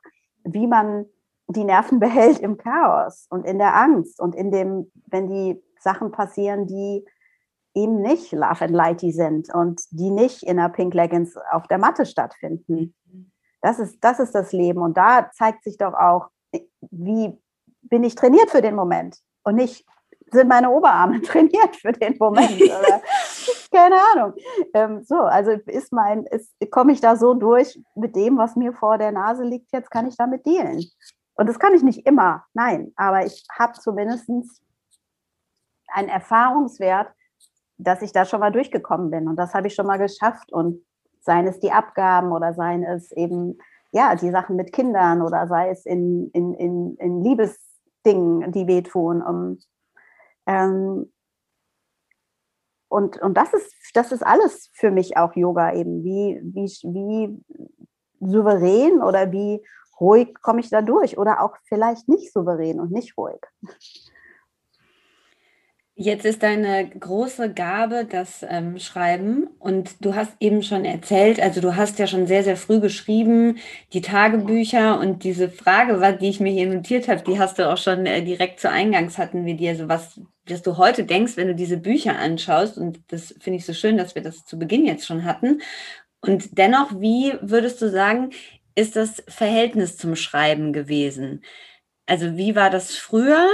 wie man die Nerven behält im Chaos und in der Angst und in dem, wenn die Sachen passieren, die eben nicht Love and Lighty sind und die nicht in der Pink Leggings auf der Matte stattfinden. Das ist, das ist das Leben. Und da zeigt sich doch auch, wie bin ich trainiert für den Moment und nicht sind meine Oberarme trainiert für den Moment. Oder keine Ahnung. Ähm, so, also ist mein, komme ich da so durch mit dem, was mir vor der Nase liegt, jetzt kann ich damit dealen. Und das kann ich nicht immer, nein, aber ich habe zumindest einen Erfahrungswert, dass ich da schon mal durchgekommen bin. Und das habe ich schon mal geschafft. Und seien es die Abgaben oder seien es eben ja, die Sachen mit Kindern oder sei es in, in, in, in Liebesdingen, die wehtun. Um, ähm, und, und das ist, das ist alles für mich auch Yoga eben. Wie, wie, wie souverän oder wie ruhig komme ich da durch oder auch vielleicht nicht souverän und nicht ruhig. Jetzt ist deine große Gabe das ähm, Schreiben und du hast eben schon erzählt, also du hast ja schon sehr, sehr früh geschrieben, die Tagebücher und diese Frage, die ich mir hier notiert habe, die hast du auch schon äh, direkt zu Eingangs hatten wir dir, so was, was du heute denkst, wenn du diese Bücher anschaust und das finde ich so schön, dass wir das zu Beginn jetzt schon hatten. Und dennoch, wie würdest du sagen, ist das Verhältnis zum Schreiben gewesen? Also wie war das früher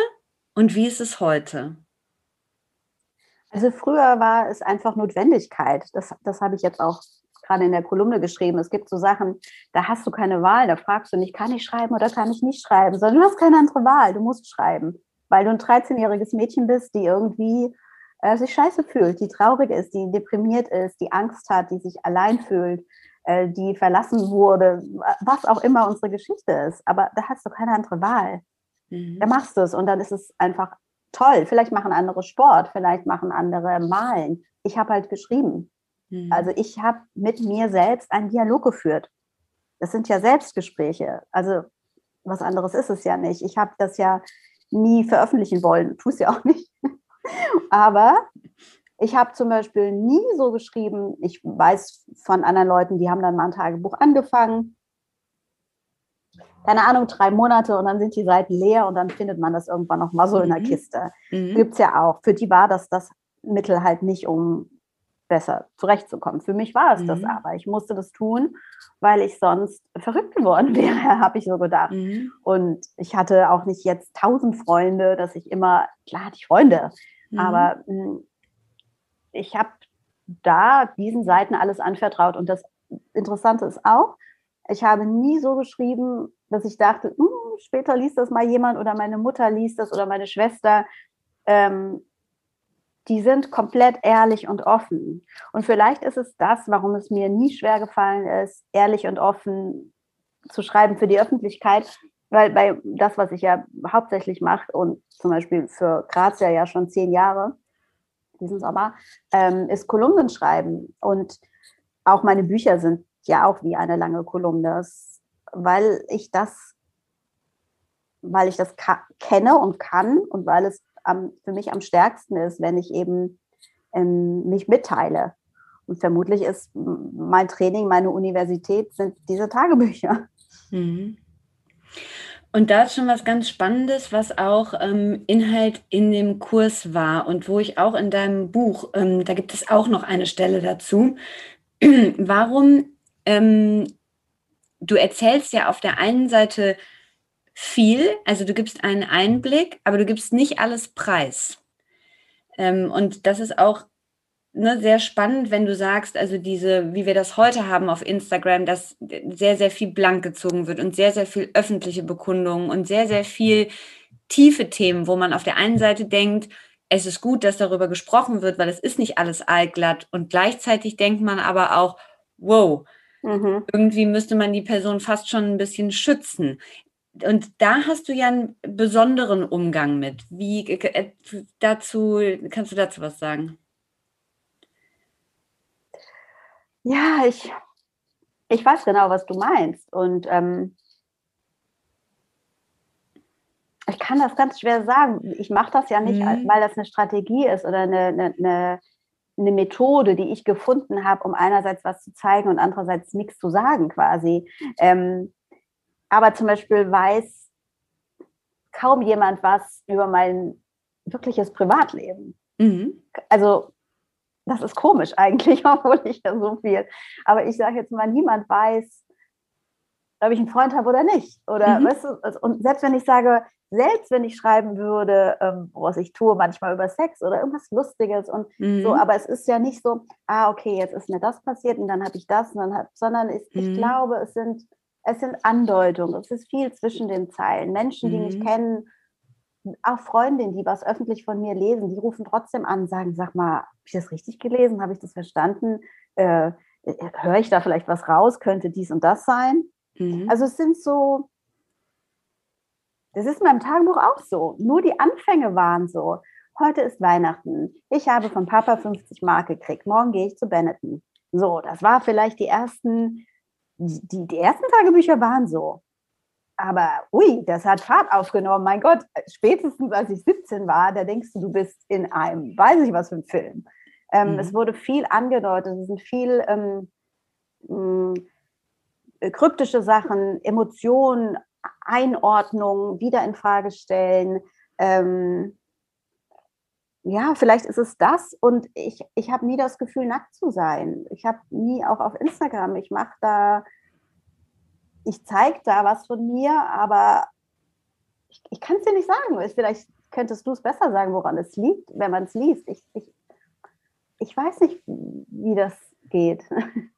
und wie ist es heute? Also früher war es einfach Notwendigkeit. Das, das habe ich jetzt auch gerade in der Kolumne geschrieben. Es gibt so Sachen, da hast du keine Wahl. Da fragst du nicht, kann ich schreiben oder kann ich nicht schreiben, sondern du hast keine andere Wahl. Du musst schreiben, weil du ein 13-jähriges Mädchen bist, die irgendwie äh, sich scheiße fühlt, die traurig ist, die deprimiert ist, die Angst hat, die sich allein fühlt, äh, die verlassen wurde, was auch immer unsere Geschichte ist. Aber da hast du keine andere Wahl. Mhm. Da machst du es und dann ist es einfach toll. Vielleicht machen andere Sport, vielleicht machen andere Malen. Ich habe halt geschrieben. Mhm. Also ich habe mit mir selbst einen Dialog geführt. Das sind ja Selbstgespräche. Also was anderes ist es ja nicht. Ich habe das ja nie veröffentlichen wollen, tue es ja auch nicht. Aber ich habe zum Beispiel nie so geschrieben, ich weiß von anderen Leuten, die haben dann mal ein Tagebuch angefangen keine Ahnung, drei Monate und dann sind die Seiten leer und dann findet man das irgendwann noch mal so mhm. in der mhm. Kiste. Mhm. Gibt es ja auch. Für die war das das Mittel halt nicht, um besser zurechtzukommen. Für mich war es mhm. das aber. Ich musste das tun, weil ich sonst verrückt geworden wäre, habe ich so gedacht. Mhm. Und ich hatte auch nicht jetzt tausend Freunde, dass ich immer, klar hatte ich Freunde, mhm. aber mh, hm, ich habe da diesen Seiten alles anvertraut. Und das Interessante ist auch, ich habe nie so geschrieben, dass ich dachte, hm, später liest das mal jemand oder meine Mutter liest das oder meine Schwester. Ähm, die sind komplett ehrlich und offen. Und vielleicht ist es das, warum es mir nie schwer gefallen ist, ehrlich und offen zu schreiben für die Öffentlichkeit, weil bei das, was ich ja hauptsächlich mache und zum Beispiel für Grazia ja schon zehn Jahre, diesen Sommer, ähm, ist Kolumnen schreiben. Und auch meine Bücher sind ja auch wie eine lange Kolumne, das, weil ich das, weil ich das kenne und kann und weil es am, für mich am stärksten ist, wenn ich eben ähm, mich mitteile. Und vermutlich ist mein Training, meine Universität sind diese Tagebücher. Mhm. Und da ist schon was ganz Spannendes, was auch ähm, Inhalt in dem Kurs war und wo ich auch in deinem Buch, ähm, da gibt es auch noch eine Stelle dazu. Warum ähm, du erzählst ja auf der einen Seite viel, also du gibst einen Einblick, aber du gibst nicht alles preis. Ähm, und das ist auch ne, sehr spannend, wenn du sagst, also diese, wie wir das heute haben auf Instagram, dass sehr, sehr viel blank gezogen wird und sehr, sehr viel öffentliche Bekundungen und sehr, sehr viel tiefe Themen, wo man auf der einen Seite denkt, es ist gut, dass darüber gesprochen wird, weil es ist nicht alles allglatt und gleichzeitig denkt man aber auch, wow, Mhm. Irgendwie müsste man die Person fast schon ein bisschen schützen. Und da hast du ja einen besonderen Umgang mit. Wie äh, dazu, kannst du dazu was sagen? Ja, ich, ich weiß genau, was du meinst. Und ähm, ich kann das ganz schwer sagen. Ich mache das ja nicht, mhm. weil das eine Strategie ist oder eine, eine, eine eine Methode, die ich gefunden habe, um einerseits was zu zeigen und andererseits nichts zu sagen quasi. Ähm, aber zum Beispiel weiß kaum jemand was über mein wirkliches Privatleben. Mhm. Also das ist komisch eigentlich, obwohl ich ja so viel. Aber ich sage jetzt mal, niemand weiß, ob ich einen Freund habe oder nicht. Oder mhm. weißt du, also, und selbst wenn ich sage, selbst wenn ich schreiben würde, ähm, was ich tue, manchmal über Sex oder irgendwas Lustiges und mhm. so, aber es ist ja nicht so, ah, okay, jetzt ist mir das passiert und dann habe ich das, und dann hab, sondern ich, mhm. ich glaube, es sind, es sind Andeutungen, es ist viel zwischen den Zeilen. Menschen, die mich mhm. kennen, auch Freundinnen, die was öffentlich von mir lesen, die rufen trotzdem an, sagen, sag mal, habe ich das richtig gelesen? Habe ich das verstanden? Äh, äh, höre ich da vielleicht was raus? Könnte dies und das sein? Mhm. Also es sind so, das ist in meinem Tagebuch auch so. Nur die Anfänge waren so. Heute ist Weihnachten. Ich habe von Papa 50 Mark gekriegt. Morgen gehe ich zu Benetton. So, das war vielleicht die ersten, die, die ersten Tagebücher waren so. Aber ui, das hat Fahrt aufgenommen. Mein Gott, spätestens als ich 17 war, da denkst du, du bist in einem, weiß ich was für ein Film. Ähm, mhm. Es wurde viel angedeutet, es sind viel ähm, mm, kryptische Sachen, Emotionen, Einordnung, wieder in Frage stellen. Ähm, ja, vielleicht ist es das und ich, ich habe nie das Gefühl, nackt zu sein. Ich habe nie auch auf Instagram, ich mache da, ich zeige da was von mir, aber ich, ich kann es dir nicht sagen. Vielleicht könntest du es besser sagen, woran es liegt, wenn man es liest. Ich, ich, ich weiß nicht, wie das geht.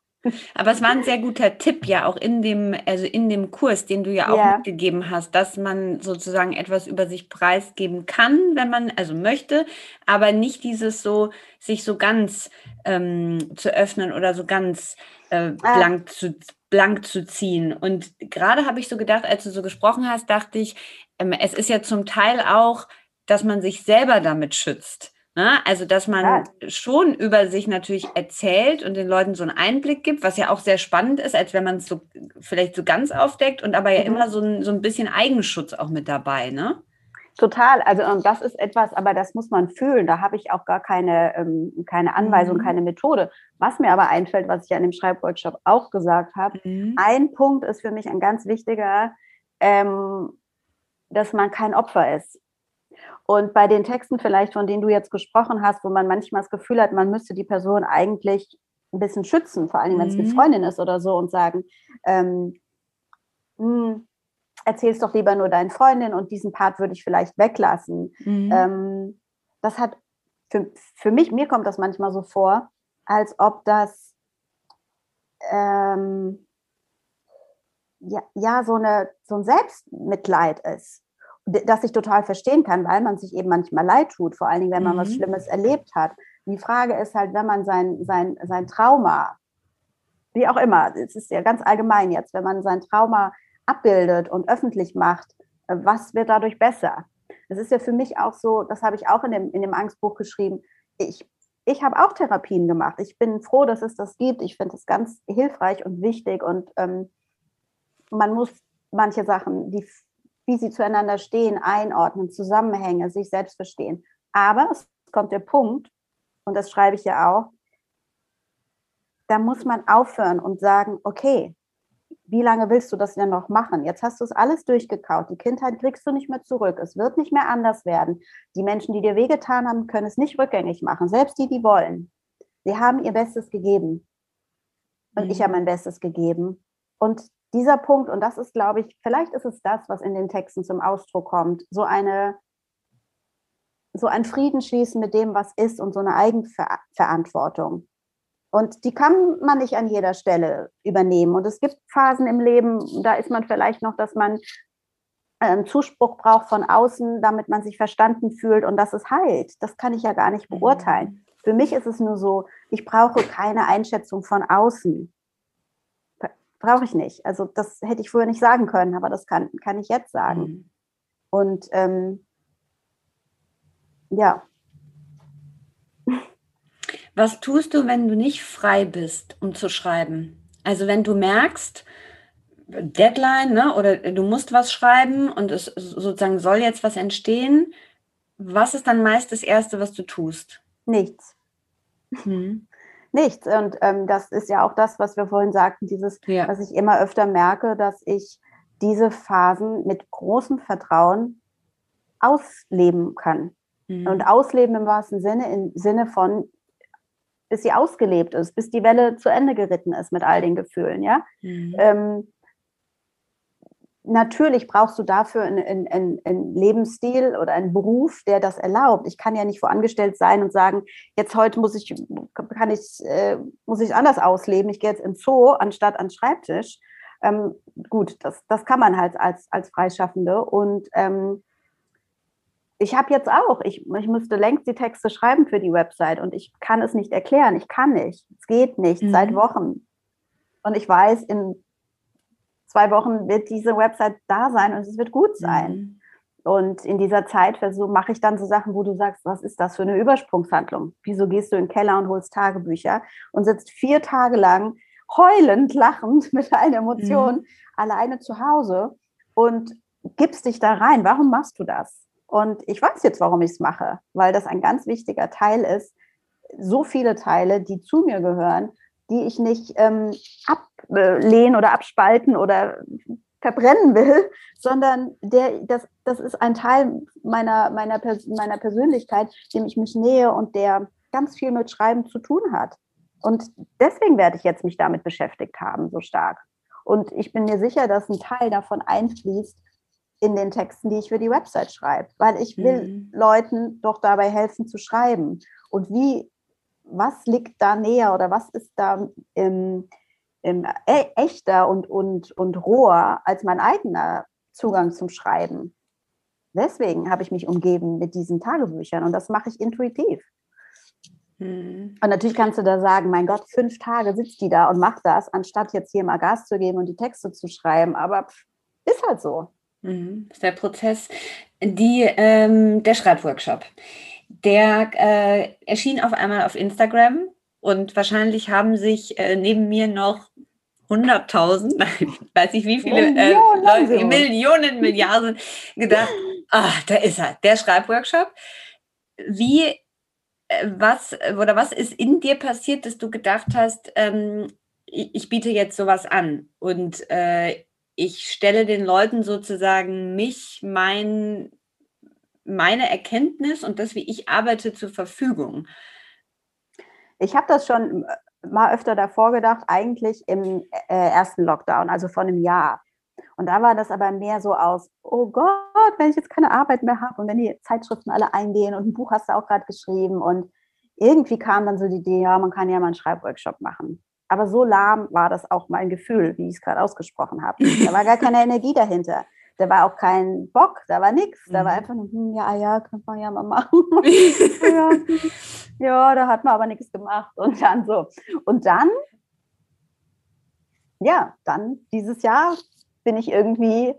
Aber es war ein sehr guter Tipp ja auch in dem, also in dem Kurs, den du ja auch ja. mitgegeben hast, dass man sozusagen etwas über sich preisgeben kann, wenn man also möchte, aber nicht dieses so, sich so ganz ähm, zu öffnen oder so ganz äh, ah. blank, ah. zu, blank zu ziehen. Und gerade habe ich so gedacht, als du so gesprochen hast, dachte ich, ähm, es ist ja zum Teil auch, dass man sich selber damit schützt. Ne? Also, dass man ja. schon über sich natürlich erzählt und den Leuten so einen Einblick gibt, was ja auch sehr spannend ist, als wenn man es so vielleicht so ganz aufdeckt und aber ja mhm. immer so ein, so ein bisschen Eigenschutz auch mit dabei, ne? Total, also und das ist etwas, aber das muss man fühlen. Da habe ich auch gar keine, ähm, keine Anweisung, mhm. keine Methode. Was mir aber einfällt, was ich ja in dem Schreibworkshop auch gesagt habe, mhm. ein Punkt ist für mich ein ganz wichtiger, ähm, dass man kein Opfer ist. Und bei den Texten vielleicht, von denen du jetzt gesprochen hast, wo man manchmal das Gefühl hat, man müsste die Person eigentlich ein bisschen schützen, vor allem wenn es eine mhm. Freundin ist oder so und sagen, ähm, hm, erzähl's doch lieber nur deinen Freundin und diesen Part würde ich vielleicht weglassen. Mhm. Ähm, das hat für, für mich, mir kommt das manchmal so vor, als ob das ähm, ja, ja so, eine, so ein Selbstmitleid ist das ich total verstehen kann, weil man sich eben manchmal leid tut, vor allen Dingen, wenn man mhm. was Schlimmes erlebt hat. Die Frage ist halt, wenn man sein, sein, sein Trauma, wie auch immer, es ist ja ganz allgemein jetzt, wenn man sein Trauma abbildet und öffentlich macht, was wird dadurch besser? Das ist ja für mich auch so, das habe ich auch in dem, in dem Angstbuch geschrieben. Ich, ich habe auch Therapien gemacht. Ich bin froh, dass es das gibt. Ich finde es ganz hilfreich und wichtig und ähm, man muss manche Sachen, die wie sie zueinander stehen, einordnen, Zusammenhänge, sich selbst verstehen. Aber es kommt der Punkt, und das schreibe ich ja auch, da muss man aufhören und sagen, okay, wie lange willst du das denn noch machen? Jetzt hast du es alles durchgekaut. Die Kindheit kriegst du nicht mehr zurück. Es wird nicht mehr anders werden. Die Menschen, die dir wehgetan haben, können es nicht rückgängig machen. Selbst die, die wollen. Sie haben ihr Bestes gegeben. Und mhm. ich habe mein Bestes gegeben. Und dieser Punkt, und das ist, glaube ich, vielleicht ist es das, was in den Texten zum Ausdruck kommt, so eine so ein Frieden schließen mit dem, was ist und so eine Eigenverantwortung. Und die kann man nicht an jeder Stelle übernehmen. Und es gibt Phasen im Leben, da ist man vielleicht noch, dass man einen Zuspruch braucht von außen, damit man sich verstanden fühlt und dass es heilt. Das kann ich ja gar nicht beurteilen. Mhm. Für mich ist es nur so, ich brauche keine Einschätzung von außen brauche ich nicht. Also das hätte ich früher nicht sagen können, aber das kann, kann ich jetzt sagen. Mhm. Und ähm, ja. Was tust du, wenn du nicht frei bist, um zu schreiben? Also wenn du merkst, Deadline, ne, oder du musst was schreiben und es sozusagen soll jetzt was entstehen, was ist dann meist das Erste, was du tust? Nichts. Hm nichts. Und ähm, das ist ja auch das, was wir vorhin sagten, dieses, ja. was ich immer öfter merke, dass ich diese Phasen mit großem Vertrauen ausleben kann. Mhm. Und ausleben im wahrsten Sinne, im Sinne von, bis sie ausgelebt ist, bis die Welle zu Ende geritten ist mit all den Gefühlen, ja. Mhm. Ähm, natürlich brauchst du dafür einen, einen, einen, Lebensstil oder einen Beruf, der das erlaubt. Ich kann ja nicht vorangestellt sein und sagen, jetzt heute muss ich, kann ich, äh, muss ich anders ausleben. Ich gehe jetzt ins Zoo anstatt an den Schreibtisch. Ähm, gut, das, das kann man halt als, als Freischaffende. Und ähm, ich habe jetzt auch, ich, ich müsste längst die Texte schreiben für die Website und ich kann es nicht erklären. Ich kann nicht. Es geht nicht mhm. seit Wochen. Und ich weiß, in zwei Wochen wird diese Website da sein und es wird gut sein. Mhm. Und in dieser Zeit mache ich dann so Sachen, wo du sagst, was ist das für eine Übersprungshandlung? Wieso gehst du in den Keller und holst Tagebücher und sitzt vier Tage lang heulend, lachend mit einer Emotion mhm. alleine zu Hause und gibst dich da rein? Warum machst du das? Und ich weiß jetzt, warum ich es mache, weil das ein ganz wichtiger Teil ist. So viele Teile, die zu mir gehören, die ich nicht ähm, ablehnen oder abspalten oder verbrennen will, sondern der, das, das ist ein Teil meiner, meiner, meiner Persönlichkeit, dem ich mich nähe und der ganz viel mit Schreiben zu tun hat. Und deswegen werde ich jetzt mich damit beschäftigt haben, so stark. Und ich bin mir sicher, dass ein Teil davon einfließt in den Texten, die ich für die Website schreibe, weil ich will mhm. Leuten doch dabei helfen zu schreiben. Und wie was liegt da näher oder was ist da im, im e echter und, und, und roher als mein eigener Zugang zum Schreiben. Deswegen habe ich mich umgeben mit diesen Tagebüchern und das mache ich intuitiv. Hm. Und natürlich kannst du da sagen, mein Gott, fünf Tage sitzt die da und macht das, anstatt jetzt hier mal Gas zu geben und die Texte zu schreiben. Aber ist halt so. Mhm. Das ist der Prozess, die, ähm, der Schreibworkshop der äh, erschien auf einmal auf Instagram und wahrscheinlich haben sich äh, neben mir noch 100.000, weiß ich wie viele äh, Leute, Millionen, Milliarden gedacht, ah, da ist er, der Schreibworkshop. Wie, äh, was oder was ist in dir passiert, dass du gedacht hast, ähm, ich, ich, biete jetzt sowas an und äh, ich stelle den Leuten sozusagen mich, mein meine Erkenntnis und das, wie ich arbeite, zur Verfügung? Ich habe das schon äh, mal öfter davor gedacht, eigentlich im äh, ersten Lockdown, also vor einem Jahr. Und da war das aber mehr so aus, oh Gott, wenn ich jetzt keine Arbeit mehr habe und wenn die Zeitschriften alle eingehen und ein Buch hast du auch gerade geschrieben und irgendwie kam dann so die Idee, ja, man kann ja mal einen Schreibworkshop machen. Aber so lahm war das auch mein Gefühl, wie ich es gerade ausgesprochen habe. Da war gar keine Energie dahinter da war auch kein Bock, da war nichts. Da war mhm. einfach nur, hm, ja, ja, könnte man ja mal machen. ja, ja, da hat man aber nichts gemacht. Und dann so. Und dann, ja, dann dieses Jahr bin ich irgendwie,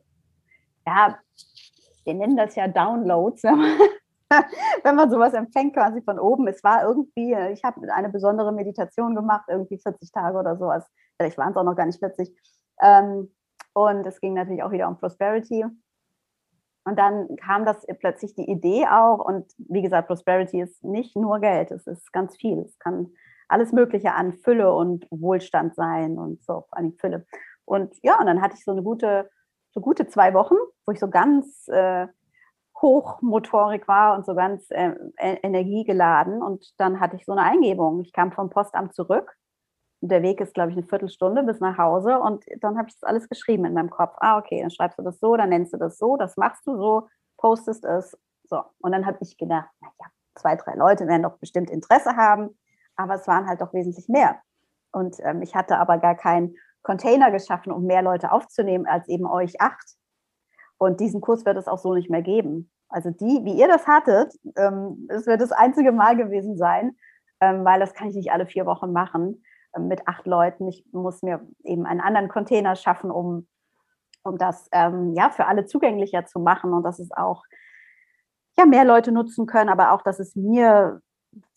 ja, wir nennen das ja Downloads, wenn man sowas empfängt quasi von oben. Es war irgendwie, ich habe eine besondere Meditation gemacht, irgendwie 40 Tage oder sowas. Vielleicht waren es auch noch gar nicht 40. Ähm, und es ging natürlich auch wieder um Prosperity. Und dann kam das plötzlich die Idee auch. Und wie gesagt, Prosperity ist nicht nur Geld, es ist ganz viel. Es kann alles Mögliche an Fülle und Wohlstand sein und so, vor allem Fülle. Und ja, und dann hatte ich so eine gute, so gute zwei Wochen, wo ich so ganz äh, hochmotorik war und so ganz äh, e-, energiegeladen. Und dann hatte ich so eine Eingebung. Ich kam vom Postamt zurück der Weg ist, glaube ich, eine Viertelstunde bis nach Hause und dann habe ich das alles geschrieben in meinem Kopf. Ah, okay, dann schreibst du das so, dann nennst du das so, das machst du so, postest es. So. Und dann habe ich gedacht, naja, zwei, drei Leute werden doch bestimmt Interesse haben, aber es waren halt doch wesentlich mehr. Und ähm, ich hatte aber gar keinen Container geschaffen, um mehr Leute aufzunehmen als eben euch acht. Und diesen Kurs wird es auch so nicht mehr geben. Also die, wie ihr das hattet, ähm, es wird das einzige Mal gewesen sein, ähm, weil das kann ich nicht alle vier Wochen machen mit acht Leuten. Ich muss mir eben einen anderen Container schaffen, um, um das ähm, ja, für alle zugänglicher zu machen und dass es auch ja, mehr Leute nutzen können, aber auch, dass es mir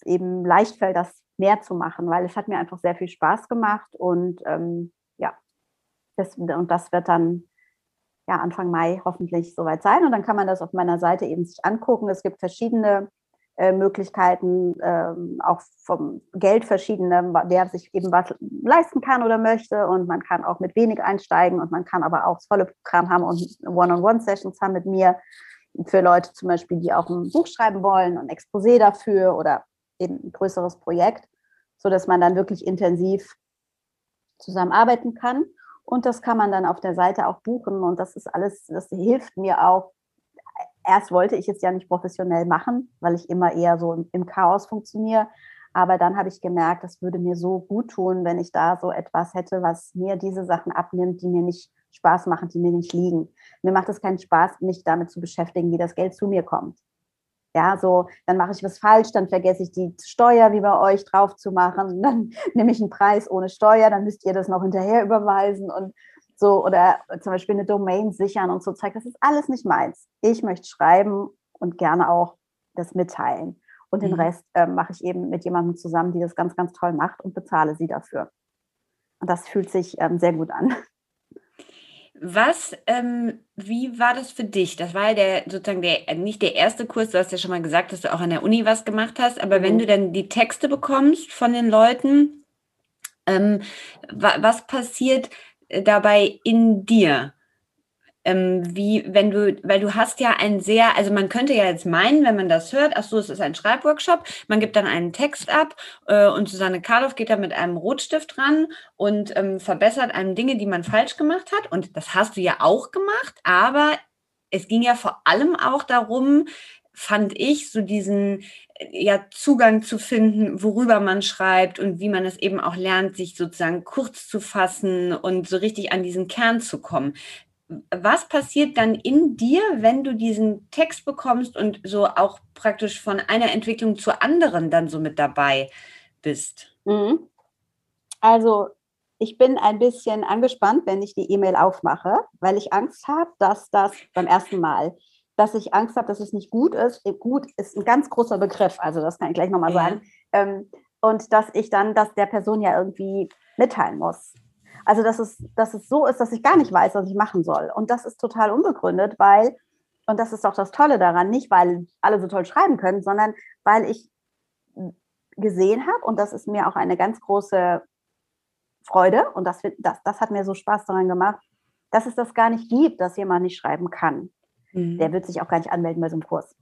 eben leicht fällt, das mehr zu machen, weil es hat mir einfach sehr viel Spaß gemacht und ähm, ja, das, und das wird dann ja, Anfang Mai hoffentlich soweit sein und dann kann man das auf meiner Seite eben sich angucken. Es gibt verschiedene äh, Möglichkeiten, ähm, auch vom Geld verschiedene, wer sich eben was leisten kann oder möchte. Und man kann auch mit wenig einsteigen und man kann aber auch das volle Programm haben und One-on-One-Sessions haben mit mir für Leute zum Beispiel, die auch ein Buch schreiben wollen und Exposé dafür oder eben ein größeres Projekt, sodass man dann wirklich intensiv zusammenarbeiten kann. Und das kann man dann auf der Seite auch buchen. Und das ist alles, das hilft mir auch. Erst wollte ich es ja nicht professionell machen, weil ich immer eher so im, Chaos funktioniere. Aber dann habe ich gemerkt, das würde mir so gut tun, wenn ich da so etwas hätte, was mir diese Sachen abnimmt, die mir nicht Spaß machen, die mir nicht liegen. Mir macht es keinen Spaß, mich damit zu beschäftigen, wie das Geld zu mir kommt. Ja, so, dann mache ich was falsch, dann vergesse ich die Steuer wie bei euch drauf zu machen, dann nehme ich einen Preis ohne Steuer, dann müsst ihr das noch hinterher überweisen und so, oder zum Beispiel eine Domain sichern und so zeigt, das ist alles nicht meins. Ich möchte schreiben und gerne auch das mitteilen. Und den mhm. Rest äh, mache ich eben mit jemandem zusammen, die das ganz, ganz toll macht und bezahle sie dafür. Und das fühlt sich ähm, sehr gut an. Was, ähm, wie war das für dich? Das war ja der, sozusagen der, nicht der erste Kurs, du hast ja schon mal gesagt, dass du auch an der Uni was gemacht hast, aber mhm. wenn du dann die Texte bekommst von den Leuten, ähm, wa was passiert äh, dabei in dir? ähm, wie wenn du, weil du hast ja ein sehr, also man könnte ja jetzt meinen, wenn man das hört, ach so, es ist ein Schreibworkshop, man gibt dann einen Text ab äh, und Susanne Karloff geht da mit einem Rotstift ran und ähm, verbessert einem Dinge, die man falsch gemacht hat. Und das hast du ja auch gemacht, aber es ging ja vor allem auch darum, fand ich, so diesen ja, Zugang zu finden, worüber man schreibt und wie man es eben auch lernt, sich sozusagen kurz zu fassen und so richtig an diesen Kern zu kommen was passiert dann in dir, wenn du diesen Text bekommst und so auch praktisch von einer Entwicklung zur anderen dann so mit dabei bist? Mhm. Also ich bin ein bisschen angespannt, wenn ich die E-Mail aufmache, weil ich Angst habe, dass das beim ersten Mal, dass ich Angst habe, dass es nicht gut ist. Gut ist ein ganz großer Begriff, also das kann ich gleich nochmal ja. sagen. Ähm, und dass ich dann das der Person ja irgendwie mitteilen muss. Also, dass es, dass es so ist, dass ich gar nicht weiß, was ich machen soll. Und das ist total unbegründet, weil, und das ist auch das Tolle daran, nicht weil alle so toll schreiben können, sondern weil ich gesehen habe, und das ist mir auch eine ganz große Freude, und das, das, das hat mir so Spaß daran gemacht, dass es das gar nicht gibt, dass jemand nicht schreiben kann. Mhm. Der wird sich auch gar nicht anmelden bei so einem Kurs.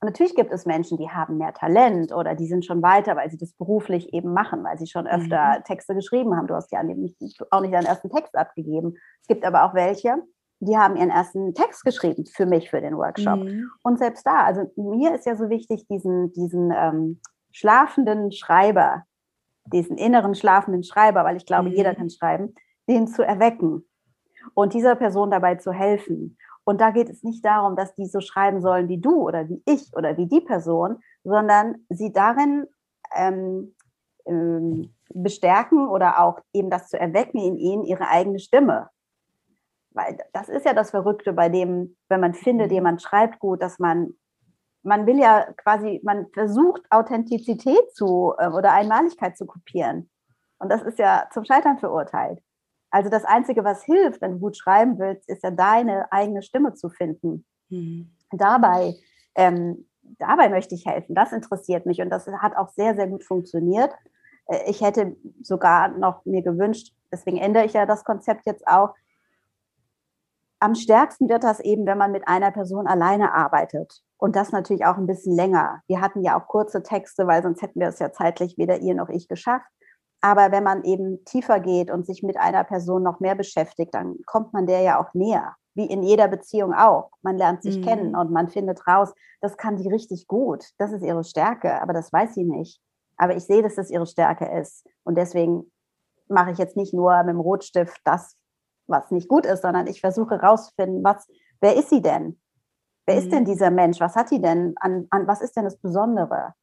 Und natürlich gibt es Menschen, die haben mehr Talent oder die sind schon weiter, weil sie das beruflich eben machen, weil sie schon öfter mhm. Texte geschrieben haben. Du hast ja auch nicht deinen ersten Text abgegeben. Es gibt aber auch welche, die haben ihren ersten Text geschrieben für mich, für den Workshop. Mhm. Und selbst da, also mir ist ja so wichtig, diesen, diesen ähm, schlafenden Schreiber, diesen inneren schlafenden Schreiber, weil ich glaube, mhm. jeder kann schreiben, den zu erwecken und dieser Person dabei zu helfen. Und da geht es nicht darum, dass die so schreiben sollen wie du oder wie ich oder wie die Person, sondern sie darin ähm, ähm, bestärken oder auch eben das zu erwecken in ihnen, ihre eigene Stimme. Weil das ist ja das Verrückte bei dem, wenn man findet, mhm. jemand schreibt gut, dass man, man will ja quasi, man versucht Authentizität zu äh, oder Einmaligkeit zu kopieren. Und das ist ja zum Scheitern verurteilt. Also das Einzige, was hilft, wenn du gut schreiben willst, ist ja deine eigene Stimme zu finden. Mhm. Dabei, ähm, dabei möchte ich helfen. Das interessiert mich und das hat auch sehr, sehr gut funktioniert. Äh, ich hätte sogar noch mir gewünscht, deswegen ändere ich ja das Konzept jetzt auch. Am stärksten wird das eben, wenn man mit einer Person alleine arbeitet. Und das natürlich auch ein bisschen länger. Wir hatten ja auch kurze Texte, weil sonst hätten wir es ja zeitlich weder ihr noch ich geschafft. Aber wenn man eben tiefer geht und sich mit einer Person noch mehr beschäftigt, dann kommt man der ja auch näher. Wie in jeder Beziehung auch. Man lernt sich mhm. kennen und man findet raus, das kann die richtig gut. Das ist ihre Stärke, aber das weiß sie nicht. Aber ich sehe, dass das ihre Stärke ist. Und deswegen mache ich jetzt nicht nur mit dem Rotstift das, was nicht gut ist, sondern ich versuche herauszufinden, was, wer ist sie denn? Wer mhm. ist denn mhm. dieser Mensch? Was hat die denn? An, an was ist denn das Besondere?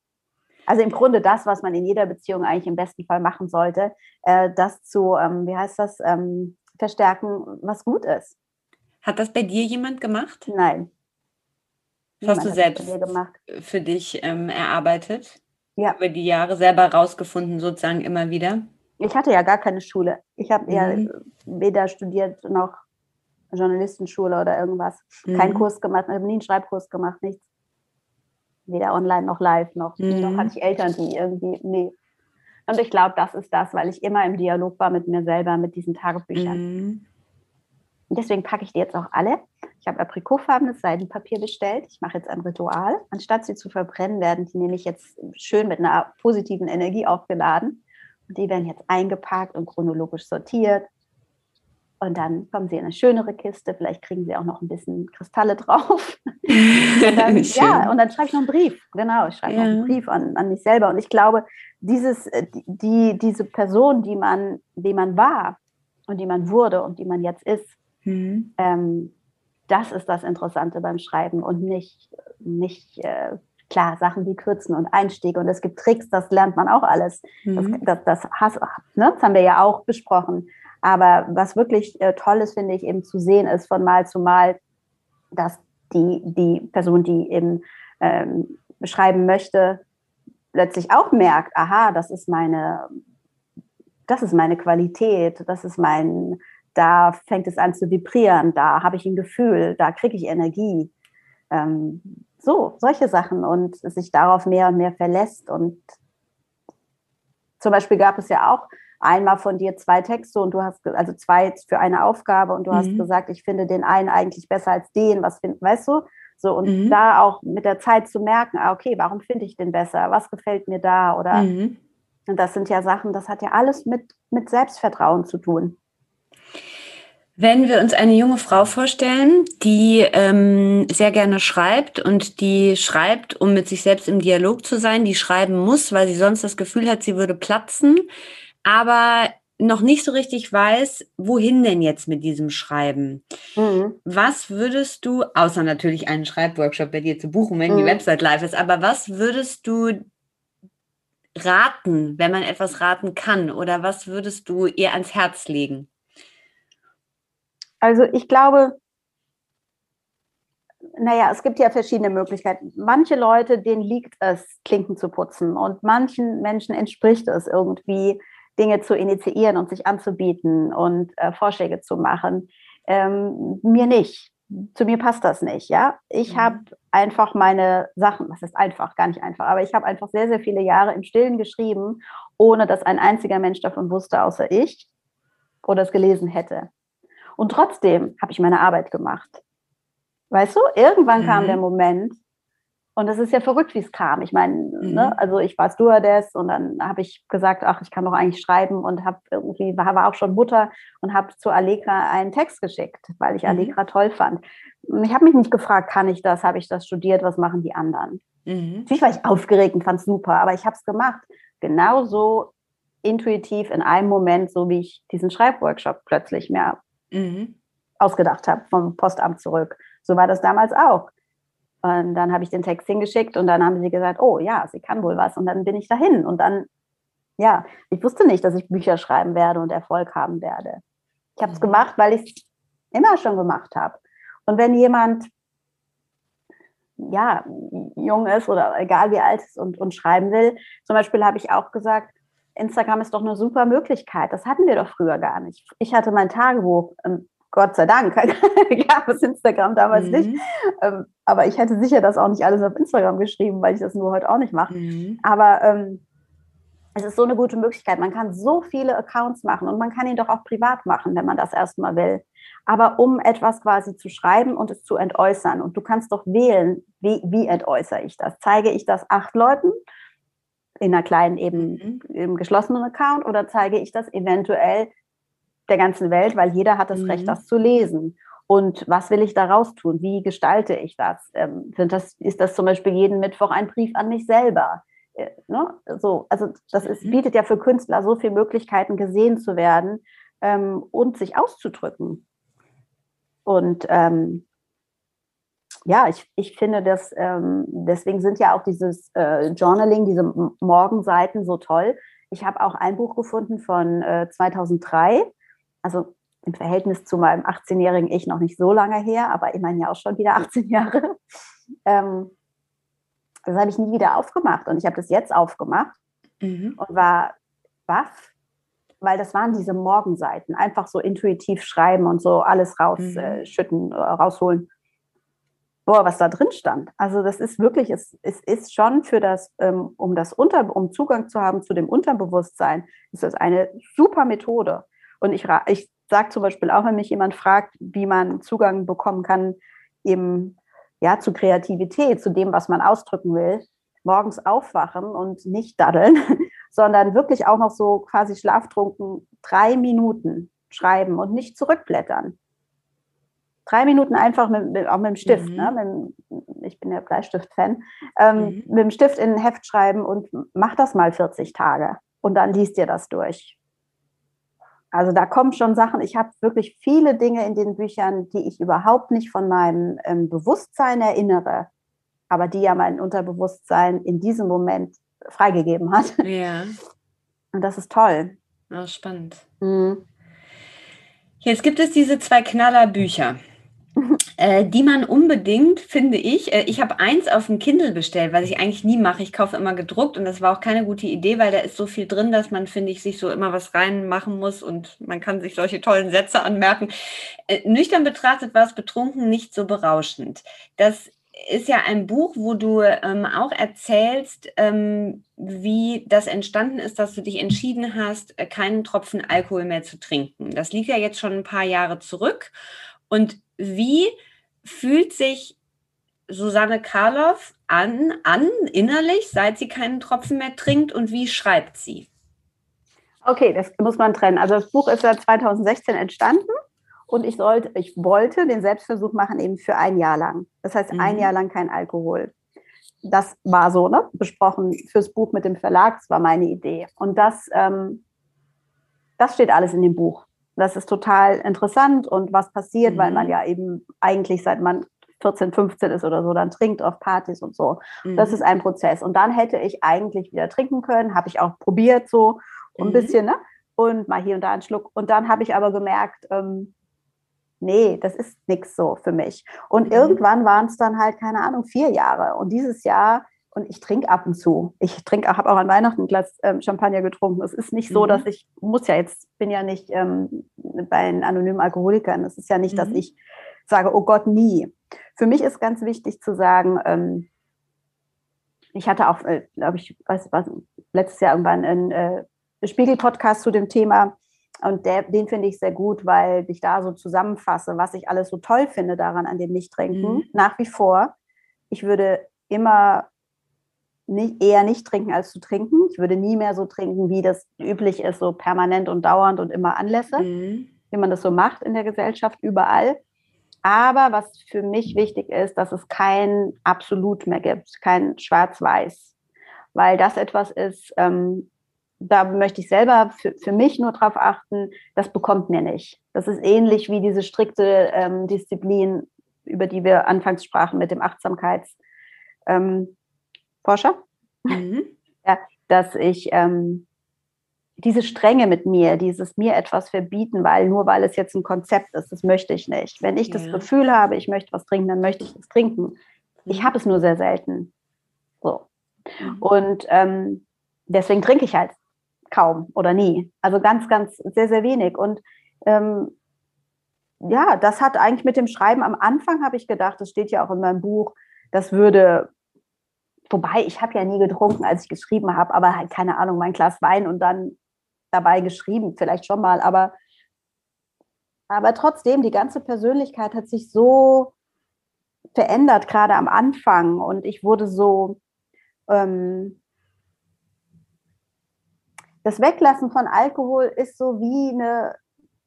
Also im Grunde das, was man in jeder Beziehung eigentlich im besten Fall machen sollte, äh, das zu, ähm, wie heißt das, ähm, verstärken, was gut ist. Hat das bei dir jemand gemacht? Nein. Das hast du selbst für dich ähm, erarbeitet? Ja. Über die Jahre selber rausgefunden, sozusagen immer wieder? Ich hatte ja gar keine Schule. Ich habe mhm. ja weder studiert noch Journalistenschule oder irgendwas. Mhm. Keinen Kurs gemacht, habe nie einen Schreibkurs gemacht, nichts weder online noch live noch. Mhm. Noch hatte ich Eltern, die irgendwie, nee. Und ich glaube, das ist das, weil ich immer im Dialog war mit mir selber, mit diesen Tagebüchern. Mhm. Und deswegen packe ich die jetzt auch alle. Ich habe aprikotfarbenes Seidenpapier bestellt. Ich mache jetzt ein Ritual. Anstatt sie zu verbrennen, werden die nämlich jetzt schön mit einer positiven Energie aufgeladen. Und die werden jetzt eingepackt und chronologisch sortiert. Und dann kommen sie in eine schönere Kiste, vielleicht kriegen sie auch noch ein bisschen Kristalle drauf. und dann, ja, und dann schreibe ich noch einen Brief. Genau, ich schreibe ja. noch einen Brief an, an mich selber. Und ich glaube, dieses, äh, die, diese Person, die man, die man war und die man wurde und die man jetzt ist, mhm. ähm, das ist das Interessante beim Schreiben und nicht, nicht äh, klar, Sachen wie Kürzen und Einstieg und es gibt Tricks, das lernt man auch alles. Mhm. Das, das, das, has, ne, das haben wir ja auch besprochen. Aber was wirklich äh, toll ist, finde ich, eben zu sehen ist von Mal zu Mal, dass die, die Person, die eben ähm, beschreiben möchte, plötzlich auch merkt, aha, das ist meine, das ist meine Qualität, das ist mein, da fängt es an zu vibrieren, da habe ich ein Gefühl, da kriege ich Energie. Ähm, so, solche Sachen und sich darauf mehr und mehr verlässt. Und zum Beispiel gab es ja auch einmal von dir zwei Texte und du hast, also zwei für eine Aufgabe und du mhm. hast gesagt, ich finde den einen eigentlich besser als den, was find, weißt du? So, und mhm. da auch mit der Zeit zu merken, ah, okay, warum finde ich den besser? Was gefällt mir da? Oder mhm. und das sind ja Sachen, das hat ja alles mit, mit Selbstvertrauen zu tun. Wenn wir uns eine junge Frau vorstellen, die ähm, sehr gerne schreibt und die schreibt, um mit sich selbst im Dialog zu sein, die schreiben muss, weil sie sonst das Gefühl hat, sie würde platzen, aber noch nicht so richtig weiß, wohin denn jetzt mit diesem Schreiben. Mhm. Was würdest du, außer natürlich einen Schreibworkshop bei dir zu buchen, wenn mhm. die Website live ist, aber was würdest du raten, wenn man etwas raten kann? Oder was würdest du ihr ans Herz legen? Also ich glaube, naja, es gibt ja verschiedene Möglichkeiten. Manche Leute, denen liegt es, Klinken zu putzen und manchen Menschen entspricht es irgendwie, Dinge zu initiieren und sich anzubieten und äh, Vorschläge zu machen. Ähm, mir nicht. Zu mir passt das nicht, ja. Ich mhm. habe einfach meine Sachen, was ist einfach, gar nicht einfach, aber ich habe einfach sehr, sehr viele Jahre im Stillen geschrieben, ohne dass ein einziger Mensch davon wusste, außer ich oder es gelesen hätte. Und trotzdem habe ich meine Arbeit gemacht. Weißt du, irgendwann mhm. kam der Moment, und es ist ja verrückt, wie es kam. Ich meine, mhm. ne, also ich war Stewardess und dann habe ich gesagt, ach, ich kann doch eigentlich schreiben und habe irgendwie, war, war auch schon Mutter und habe zu Allegra einen Text geschickt, weil ich mhm. Allegra toll fand. Ich habe mich nicht gefragt, kann ich das, habe ich das studiert, was machen die anderen? Mhm. Natürlich war ich aufgeregt und fand es super, aber ich habe es gemacht. Genauso intuitiv in einem Moment, so wie ich diesen Schreibworkshop plötzlich mir mhm. ausgedacht habe, vom Postamt zurück. So war das damals auch. Und dann habe ich den Text hingeschickt und dann haben sie gesagt, oh ja, sie kann wohl was. Und dann bin ich dahin. Und dann, ja, ich wusste nicht, dass ich Bücher schreiben werde und Erfolg haben werde. Ich habe es mhm. gemacht, weil ich es immer schon gemacht habe. Und wenn jemand ja, jung ist oder egal wie alt ist und, und schreiben will, zum Beispiel habe ich auch gesagt, Instagram ist doch eine super Möglichkeit. Das hatten wir doch früher gar nicht. Ich hatte mein Tagebuch, Gott sei Dank, gab es Instagram damals mhm. nicht. Ähm, aber ich hätte sicher das auch nicht alles auf Instagram geschrieben, weil ich das nur heute auch nicht mache. Mhm. Aber ähm, es ist so eine gute Möglichkeit. Man kann so viele Accounts machen und man kann ihn doch auch privat machen, wenn man das erstmal will. Aber um etwas quasi zu schreiben und es zu entäußern. Und du kannst doch wählen, wie, wie entäußere ich das? Zeige ich das acht Leuten in einer kleinen, eben mhm. im geschlossenen Account oder zeige ich das eventuell der ganzen Welt, weil jeder hat das mhm. Recht, das zu lesen. Und was will ich daraus tun? Wie gestalte ich das? Ähm, das? Ist das zum Beispiel jeden Mittwoch ein Brief an mich selber? Äh, ne? So, also das ist, mhm. bietet ja für Künstler so viele Möglichkeiten, gesehen zu werden ähm, und sich auszudrücken. Und ähm, ja, ich, ich finde das, ähm, deswegen sind ja auch dieses äh, Journaling, diese Morgenseiten so toll. Ich habe auch ein Buch gefunden von äh, 2003, also im Verhältnis zu meinem 18-jährigen Ich noch nicht so lange her, aber immerhin ja auch schon wieder 18 Jahre. Ähm, das habe ich nie wieder aufgemacht und ich habe das jetzt aufgemacht mhm. und war baff, weil das waren diese Morgenseiten, einfach so intuitiv schreiben und so alles rausschütten, mhm. äh, rausholen boah, was da drin stand. Also das ist wirklich, es, es ist schon für das, ähm, um das Unter, um Zugang zu haben zu dem Unterbewusstsein, ist das eine super Methode. Und ich, ich sage zum Beispiel auch, wenn mich jemand fragt, wie man Zugang bekommen kann, eben ja, zu Kreativität, zu dem, was man ausdrücken will, morgens aufwachen und nicht daddeln, sondern wirklich auch noch so quasi schlaftrunken drei Minuten schreiben und nicht zurückblättern. Drei Minuten einfach mit, auch mit dem Stift, mhm. ne? Mit, ich bin ja Bleistift-Fan, ähm, mhm. mit dem Stift in ein Heft schreiben und mach das mal 40 Tage und dann liest dir das durch. Also da kommen schon Sachen, ich habe wirklich viele Dinge in den Büchern, die ich überhaupt nicht von meinem ähm, Bewusstsein erinnere, aber die ja mein Unterbewusstsein in diesem Moment freigegeben hat. Ja. Und das ist toll. Oh, spannend. Mhm. Jetzt gibt es diese zwei Knallerbücher. Äh, die man unbedingt, finde ich, äh, ich habe eins auf dem Kindle bestellt, was ich eigentlich nie mache. Ich kaufe immer gedruckt und das war auch keine gute Idee, weil da ist so viel drin, dass man, finde ich, sich so immer was reinmachen muss und man kann sich solche tollen Sätze anmerken. Äh, nüchtern betrachtet war es betrunken nicht so berauschend. Das ist ja ein Buch, wo du ähm, auch erzählst, ähm, wie das entstanden ist, dass du dich entschieden hast, äh, keinen Tropfen Alkohol mehr zu trinken. Das liegt ja jetzt schon ein paar Jahre zurück. Und wie fühlt sich Susanne Karloff an, an innerlich, seit sie keinen Tropfen mehr trinkt und wie schreibt sie? Okay, das muss man trennen. Also das Buch ist ja 2016 entstanden und ich sollte, ich wollte den Selbstversuch machen eben für ein Jahr lang. Das heißt, mhm. ein Jahr lang kein Alkohol. Das war so, ne? Besprochen fürs Buch mit dem Verlag, das war meine Idee. Und das, ähm, das steht alles in dem Buch. Das ist total interessant und was passiert, mhm. weil man mhm. ja eben eigentlich seit man 14, 15 ist oder so, dann trinkt auf Partys und so. Mhm. Das ist ein Prozess. Und dann hätte ich eigentlich wieder trinken können, habe ich auch probiert so ein mhm. bisschen, ne? Und mal hier und da einen Schluck. Und dann habe ich aber gemerkt, ähm, nee, das ist nichts so für mich. Und mhm. irgendwann waren es dann halt, keine Ahnung, vier Jahre. Und dieses Jahr, und ich trinke ab und zu. Ich trinke, habe auch an Weihnachten ein Glas ähm, Champagner getrunken. Es ist nicht so, mhm. dass ich, muss ja jetzt, bin ja nicht ähm, bei den anonymen Alkoholikern. Es ist ja nicht, mhm. dass ich sage, oh Gott, nie. Für mich ist ganz wichtig zu sagen, ähm, ich hatte auch, äh, glaube ich, weiß was, letztes Jahr irgendwann einen äh, Spiegel-Podcast zu dem Thema und der, den finde ich sehr gut, weil ich da so zusammenfasse, was ich alles so toll finde daran an dem Nichttrinken. Mhm. Nach wie vor. Ich würde immer nicht, eher nicht trinken als zu trinken. Ich würde nie mehr so trinken, wie das üblich ist, so permanent und dauernd und immer Anlässe, mhm. wie man das so macht in der Gesellschaft überall. Aber was für mich wichtig ist, dass es kein Absolut mehr gibt, kein Schwarz-Weiß, weil das etwas ist, ähm, da möchte ich selber für, für mich nur darauf achten, das bekommt mir nicht. Das ist ähnlich wie diese strikte ähm, Disziplin, über die wir anfangs sprachen mit dem Achtsamkeitsforscher. Ähm, mhm. ja, dass ich ähm, diese Strenge mit mir, dieses mir etwas verbieten, weil nur weil es jetzt ein Konzept ist, das möchte ich nicht. Wenn ich ja. das Gefühl habe, ich möchte was trinken, dann möchte ich es trinken. Ich mhm. habe es nur sehr selten. So. Mhm. Und ähm, deswegen trinke ich halt kaum oder nie. Also ganz, ganz sehr, sehr wenig. Und ähm, ja, das hat eigentlich mit dem Schreiben am Anfang habe ich gedacht, das steht ja auch in meinem Buch, das würde, wobei ich habe ja nie getrunken, als ich geschrieben habe, aber halt keine Ahnung, mein Glas Wein und dann dabei geschrieben, vielleicht schon mal, aber, aber trotzdem, die ganze Persönlichkeit hat sich so verändert, gerade am Anfang und ich wurde so, ähm, das Weglassen von Alkohol ist so wie eine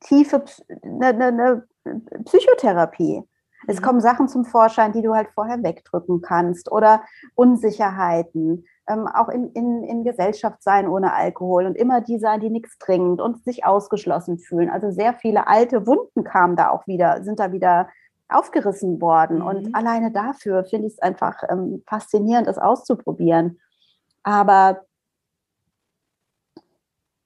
tiefe eine, eine, eine Psychotherapie. Es mhm. kommen Sachen zum Vorschein, die du halt vorher wegdrücken kannst oder Unsicherheiten, ähm, auch in, in, in Gesellschaft sein ohne Alkohol und immer die sein, die nichts trinken und sich ausgeschlossen fühlen. Also sehr viele alte Wunden kamen da auch wieder, sind da wieder aufgerissen worden. Mhm. Und alleine dafür finde ich es einfach ähm, faszinierend, das auszuprobieren. Aber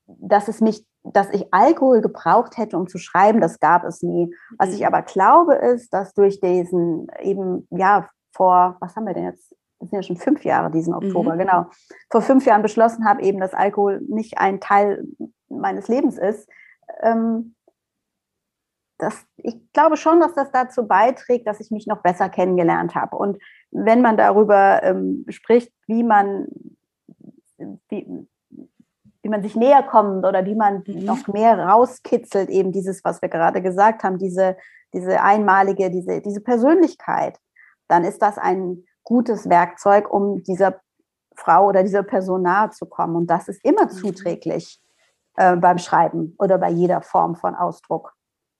dass es mich, dass ich Alkohol gebraucht hätte, um zu schreiben, das gab es nie. Was ich mhm. aber glaube, ist, dass durch diesen eben, ja, vor, was haben wir denn jetzt? Das sind ja schon fünf Jahre diesen Oktober, mhm. genau. Vor fünf Jahren beschlossen habe, eben, dass Alkohol nicht ein Teil meines Lebens ist. Ähm, das, ich glaube schon, dass das dazu beiträgt, dass ich mich noch besser kennengelernt habe. Und wenn man darüber ähm, spricht, wie man, wie, wie man sich näher kommt oder wie man mhm. noch mehr rauskitzelt, eben dieses, was wir gerade gesagt haben, diese, diese einmalige, diese, diese Persönlichkeit, dann ist das ein gutes Werkzeug, um dieser Frau oder dieser Person nahe zu kommen. Und das ist immer mhm. zuträglich. äh, beim Schreiben oder bei jeder Form von Ausdruck.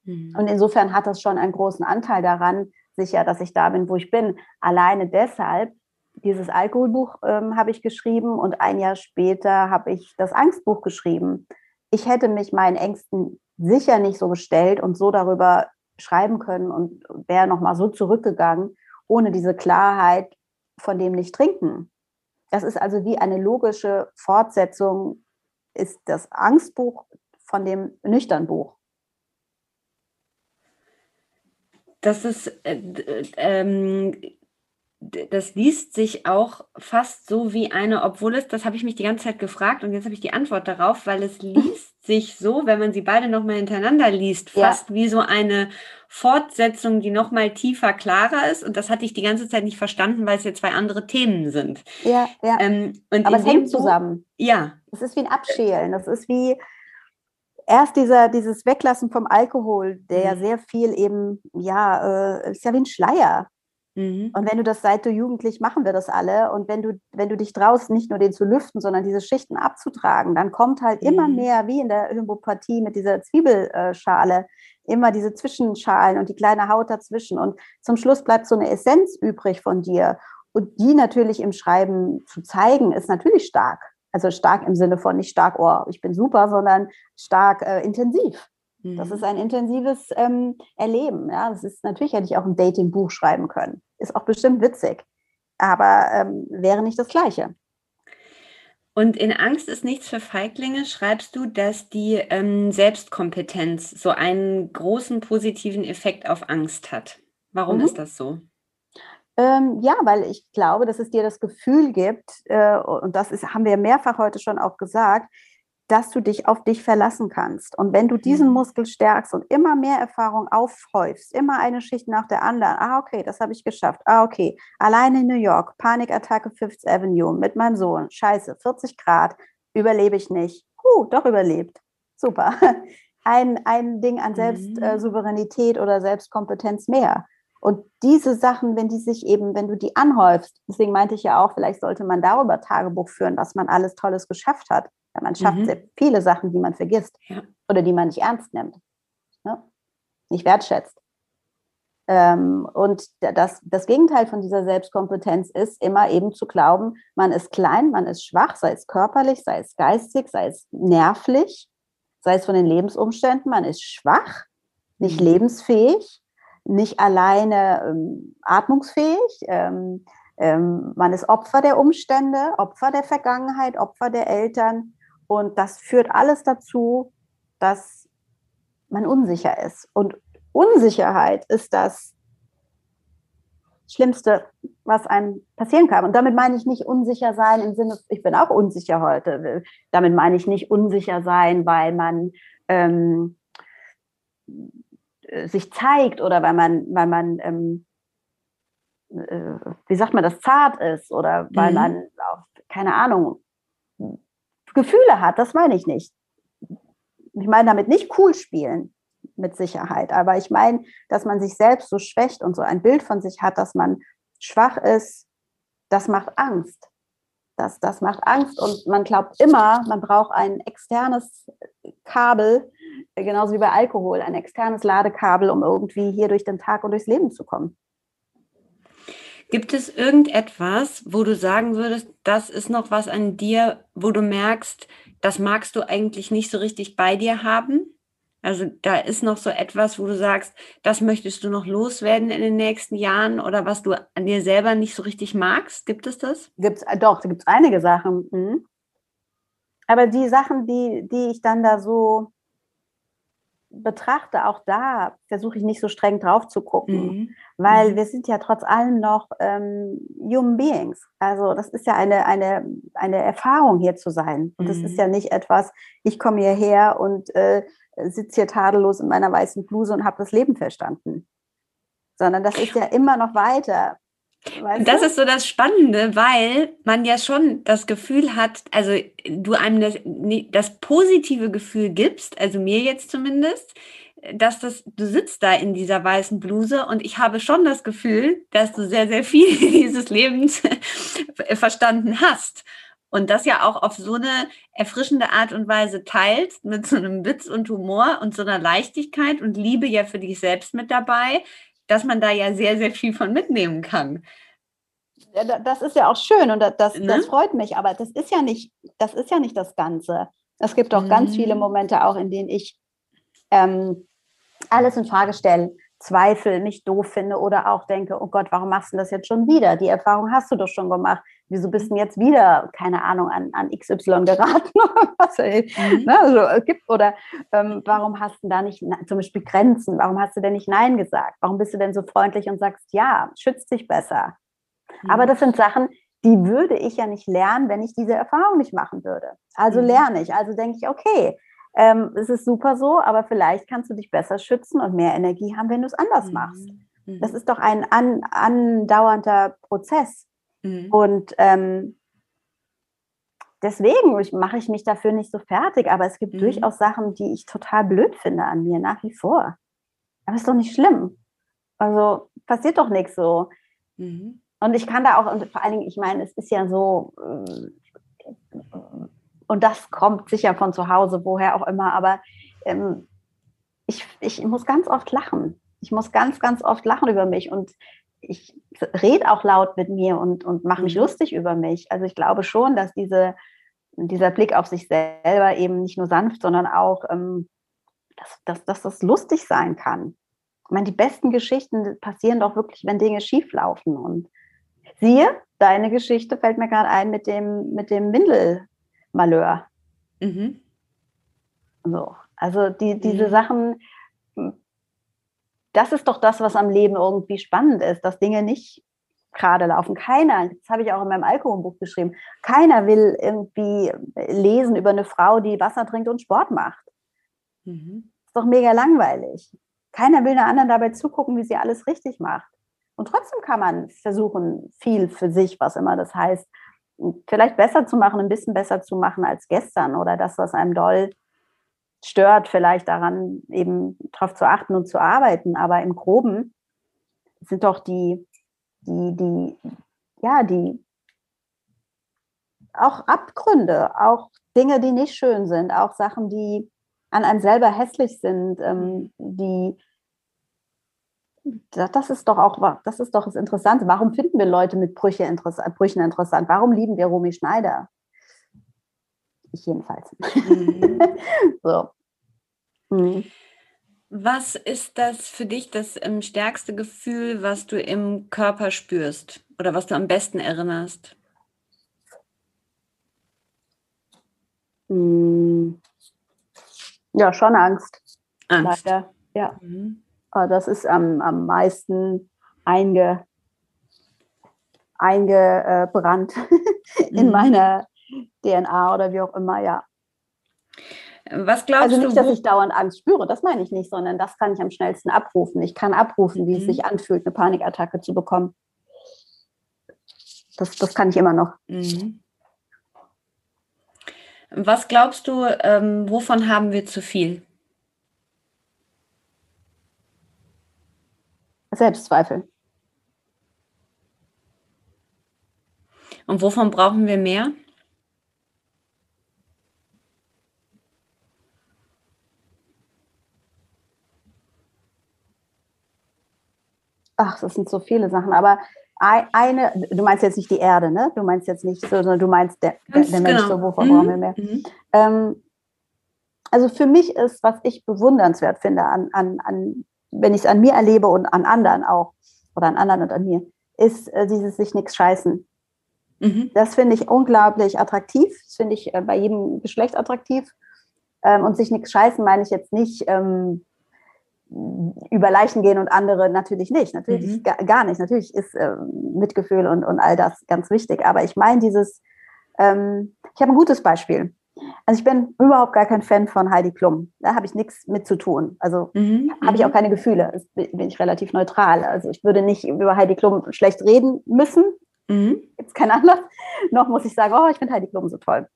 Mhm. Und insofern hat das schon einen großen Anteil daran, sicher, dass ich da bin, wo ich bin. Alleine deshalb, dieses Alkoholbuch ähm, habe ich geschrieben und ein Jahr später habe ich das Angstbuch geschrieben. Ich hätte mich meinen Ängsten sicher nicht so gestellt und so darüber schreiben können und wäre nochmal so zurückgegangen, ohne diese Klarheit von dem nicht trinken. Das ist also wie eine logische Fortsetzung, ist das Angstbuch von dem Nüchternbuch. Das ist, äh, ähm, das liest sich auch fast so wie eine, obwohl es, das habe ich mich die ganze Zeit gefragt und jetzt habe ich die Antwort darauf, weil es liest sich so, wenn man sie beide nochmal hintereinander liest, fast ja. wie so eine Fortsetzung, die nochmal tiefer, klarer ist. Und das hatte ich die ganze Zeit nicht verstanden, weil es ja zwei andere Themen sind. Ja, ja. Ähm, Aber es hängt zusammen. Ja. Es ist wie ein Abschälen. Das ist wie erst dieser, dieses Weglassen vom Alkohol, der mhm. ja sehr viel eben, ja, äh, ist ja wie ein Schleier. Mhm. Und wenn du das seit du jugendlich machen wir das alle. Und wenn du, wenn du dich traust, nicht nur den zu lüften, sondern diese Schichten abzutragen, dann kommt halt mhm. immer mehr, wie in der Homöopathie mit dieser Zwiebelschale, immer diese Zwischenschalen und die kleine Haut dazwischen. Und zum Schluss bleibt so eine Essenz übrig von dir. Und die natürlich im Schreiben zu zeigen, ist natürlich stark. Also stark im Sinne von nicht stark, oh, ich bin super, sondern stark äh, intensiv. Das mhm. ist ein intensives ähm, Erleben. Ja? Das ist natürlich hätte ich auch ein Dating-Buch schreiben können. Ist auch bestimmt witzig, aber ähm, wäre nicht das Gleiche. Und in Angst ist nichts für Feiglinge schreibst du, dass die ähm, Selbstkompetenz so einen großen positiven Effekt auf Angst hat. Warum mhm. ist das so? Ähm, ja, weil ich glaube, dass es dir das Gefühl gibt, äh, und das ist, haben wir mehrfach heute schon auch gesagt, dass du dich auf dich verlassen kannst. Und wenn du diesen mhm. Muskel stärkst und immer mehr Erfahrung aufhäufst, immer eine Schicht nach der anderen, ah, okay, das habe ich geschafft, ah, okay, alleine in New York, Panikattacke Fifth Avenue mit meinem Sohn, scheiße, 40 Grad, überlebe ich nicht. Huh, doch überlebt. Super. Ein, ein Ding an Selbstsouveränität mhm. oder Selbstkompetenz mehr. Und diese Sachen, wenn die sich eben, wenn du die anhäufst, deswegen meinte ich ja auch, vielleicht sollte man darüber Tagebuch führen, was man alles Tolles geschafft hat. Ja, man schafft mhm. sehr viele Sachen, die man vergisst ja. oder die man nicht ernst nimmt, ne? nicht wertschätzt. Ähm, und das, das Gegenteil von dieser Selbstkompetenz ist immer eben zu glauben, man ist klein, man ist schwach, sei es körperlich, sei es geistig, sei es nervlich, sei es von den Lebensumständen, man ist schwach, nicht mhm. lebensfähig, nicht alleine ähm, atmungsfähig, ähm, ähm, man ist Opfer der Umstände, Opfer der Vergangenheit, Opfer der Eltern und das führt alles dazu, dass man unsicher ist. Und Unsicherheit ist das Schlimmste, was einem passieren kann. Und damit meine ich nicht unsicher sein im Sinne, ich bin auch unsicher heute. Damit meine ich nicht unsicher sein, weil man ähm, sich zeigt oder weil man, weil man ähm, äh, wie sagt man das, zart ist oder weil mhm. man, keine Ahnung, Gefühle hat, das meine ich nicht. Ich meine damit nicht cool spielen, mit Sicherheit, aber ich meine, dass man sich selbst so schwächt und so ein Bild von sich hat, dass man schwach ist, das macht Angst. Das, das macht Angst und man glaubt immer, man braucht ein externes Kabel, genauso wie bei Alkohol, ein externes Ladekabel, um irgendwie hier durch den Tag und durchs Leben zu kommen. Gibt es irgendetwas, wo du sagen würdest, das ist noch was an dir, wo du merkst, das magst du eigentlich nicht so richtig bei dir haben? Also da ist noch so etwas, wo du sagst, das möchtest du noch loswerden in den nächsten Jahren oder was du an dir selber nicht so richtig magst. Gibt es das? Gibt's, äh, doch, da gibt es einige Sachen. Mhm. Aber die Sachen, die, die ich dann da so betrachte, auch da versuche ich nicht so streng drauf zu gucken, mhm. weil mhm. wir sind ja trotz allem noch ähm, Human Beings. Also das ist ja eine, eine, eine Erfahrung hier zu sein. Und das ist ja mhm. nicht etwas, ich komme hierher und äh, sitze hier tadellos in meiner weißen Bluse und habe das Leben verstanden. Sondern das ist ja immer noch weiter. Weißt das du? ist so das Spannende, weil man ja schon das Gefühl hat, also du einem das, das positive Gefühl gibst, also mir jetzt zumindest, dass das, du sitzt da in dieser weißen Bluse und ich habe schon das Gefühl, dass du sehr, sehr viel dieses Lebens verstanden hast. und das ja auch auf so eine erfrischende Art und Weise teilst, mit so einem Witz und Humor und so einer Leichtigkeit und Liebe ja für dich selbst mit dabei, dass man da ja sehr, sehr viel von mitnehmen kann. Das ist ja auch schön und das, das, ne? das, freut mich, aber das ist ja nicht, das ist ja nicht das Ganze. Es gibt auch mhm. ganz viele mhm. Momente auch, in denen ich ähm, alles in Frage stelle, Zweifel, mich doof finde oder auch denke, oh Gott, warum machst du das jetzt schon wieder? Die Erfahrung hast du doch schon gemacht. Wieso bist du jetzt wieder, keine Ahnung, an, an XY geraten? was mhm. ne, also, gibt, oder ähm, warum hast du da nicht zum Beispiel Grenzen? Warum hast du denn nicht Nein gesagt? Warum bist du denn so freundlich und sagst ja, schützt dich besser? Mhm. Aber das sind Sachen, die würde ich ja nicht lernen, wenn ich diese Erfahrung nicht machen würde. Also mhm. lerne ich. Also denke ich, okay, ähm, es ist super so, aber vielleicht kannst du dich besser schützen und mehr Energie haben, wenn du es anders mhm. machst. Mhm. Das ist doch ein an, andauernder Prozess. Mhm. Und ähm, deswegen mache ich mich dafür nicht so fertig, aber es gibt mhm. durchaus Sachen, die ich total blöd finde an mir, nach wie vor. Aber ist doch nicht schlimm. Also passiert doch nichts so. Mhm. Und ich kann da auch, und vor allen Dingen, ich meine, es ist ja so, äh, und das kommt sicher von zu Hause, woher auch immer, aber ähm, ich, ich muss ganz oft lachen. Ich muss ganz, ganz oft lachen über mich und ich rede auch laut mit mir und, und mache mich mhm. lustig über mich. Also ich glaube schon, dass diese, dieser Blick auf sich selber eben nicht nur sanft, sondern auch, ähm, dass, dass, dass das lustig sein kann. Ich meine, die besten Geschichten passieren doch wirklich, wenn Dinge schief laufen. Und Siehe, deine Geschichte fällt mir gerade ein mit dem, mit dem Windelmalheur. Mhm. So, also die, diese mhm. Sachen, das ist doch das, was am Leben irgendwie spannend ist, dass Dinge nicht gerade laufen. Keiner, das habe ich auch in meinem Alkoholbuch geschrieben, keiner will irgendwie lesen über eine Frau, die Wasser trinkt und Sport macht. Mhm. Ist doch mega langweilig. Keiner will einer anderen dabei zugucken, wie sie alles richtig macht. Und trotzdem kann man versuchen, viel für sich, was immer das heißt, vielleicht besser zu machen, ein bisschen besser zu machen als gestern oder das, was einem doll stört, vielleicht daran eben darauf zu achten und zu arbeiten. Aber im Groben sind doch die, die, die, ja, die auch Abgründe, auch Dinge, die nicht schön sind, auch Sachen, die an einem selber hässlich sind, ähm, die das ist doch auch, das ist doch das Interessante. Warum finden wir Leute mit Brüche interessant, Brüchen interessant? Warum lieben wir Romy Schneider? Ich jedenfalls. Mhm. so. Mhm. Was ist das für dich das ähm, stärkste Gefühl, was du im Körper spürst oder was du am besten erinnerst? Mhm. Ja, schon Angst. Angst. Leider. Ja. Mhm. Äh, das ist am, am meisten einge, eingebrannt in mhm. meiner DNA oder wie auch immer, ja. Was glaubst also nicht, du, dass ich dauernd Angst spüre, das meine ich nicht, sondern das kann ich am schnellsten abrufen. Ich kann abrufen, wie mhm. es sich anfühlt, eine Panikattacke zu bekommen. Das, das kann ich immer noch. Mhm. Was glaubst du, ähm, wovon haben wir zu viel? Selbstzweifel. Und wovon brauchen wir mehr? Ach, das sind so viele Sachen, aber eine, du meinst jetzt nicht die Erde, ne? Du meinst jetzt nicht, sondern du meinst der, der, der Mensch, genau. so, wovon mhm. brauchen wir mehr? Mhm. Ähm, also für mich ist, was ich bewundernswert finde an, an, an wenn ich es an mir erlebe und an anderen auch, oder an anderen und an mir, ist äh, dieses sich nichts scheißen. Mhm. Das finde ich unglaublich attraktiv. Das finde ich äh, bei jedem Geschlecht attraktiv. Ähm, und sich nichts scheißen meine ich jetzt nicht ähm, über Leichen gehen und andere natürlich nicht. Natürlich mhm. gar, gar, nicht. Natürlich ist ähm, Mitgefühl und, und all das ganz wichtig. Aber ich meine dieses, ähm, ich habe ein gutes Beispiel. Also ich bin überhaupt gar kein Fan von Heidi Klum. Da habe ich nichts mit zu tun. Also mhm. habe ich auch mhm. keine Gefühle. Das bin ich relativ neutral. Also ich würde nicht über Heidi Klum schlecht reden müssen. Mhm. Gibt es keinen Anlass. Noch muss ich sagen, oh, ich finde Heidi Klum so toll.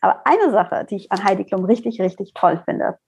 Aber eine Sache, die ich an Heidi Klum richtig, richtig toll finde,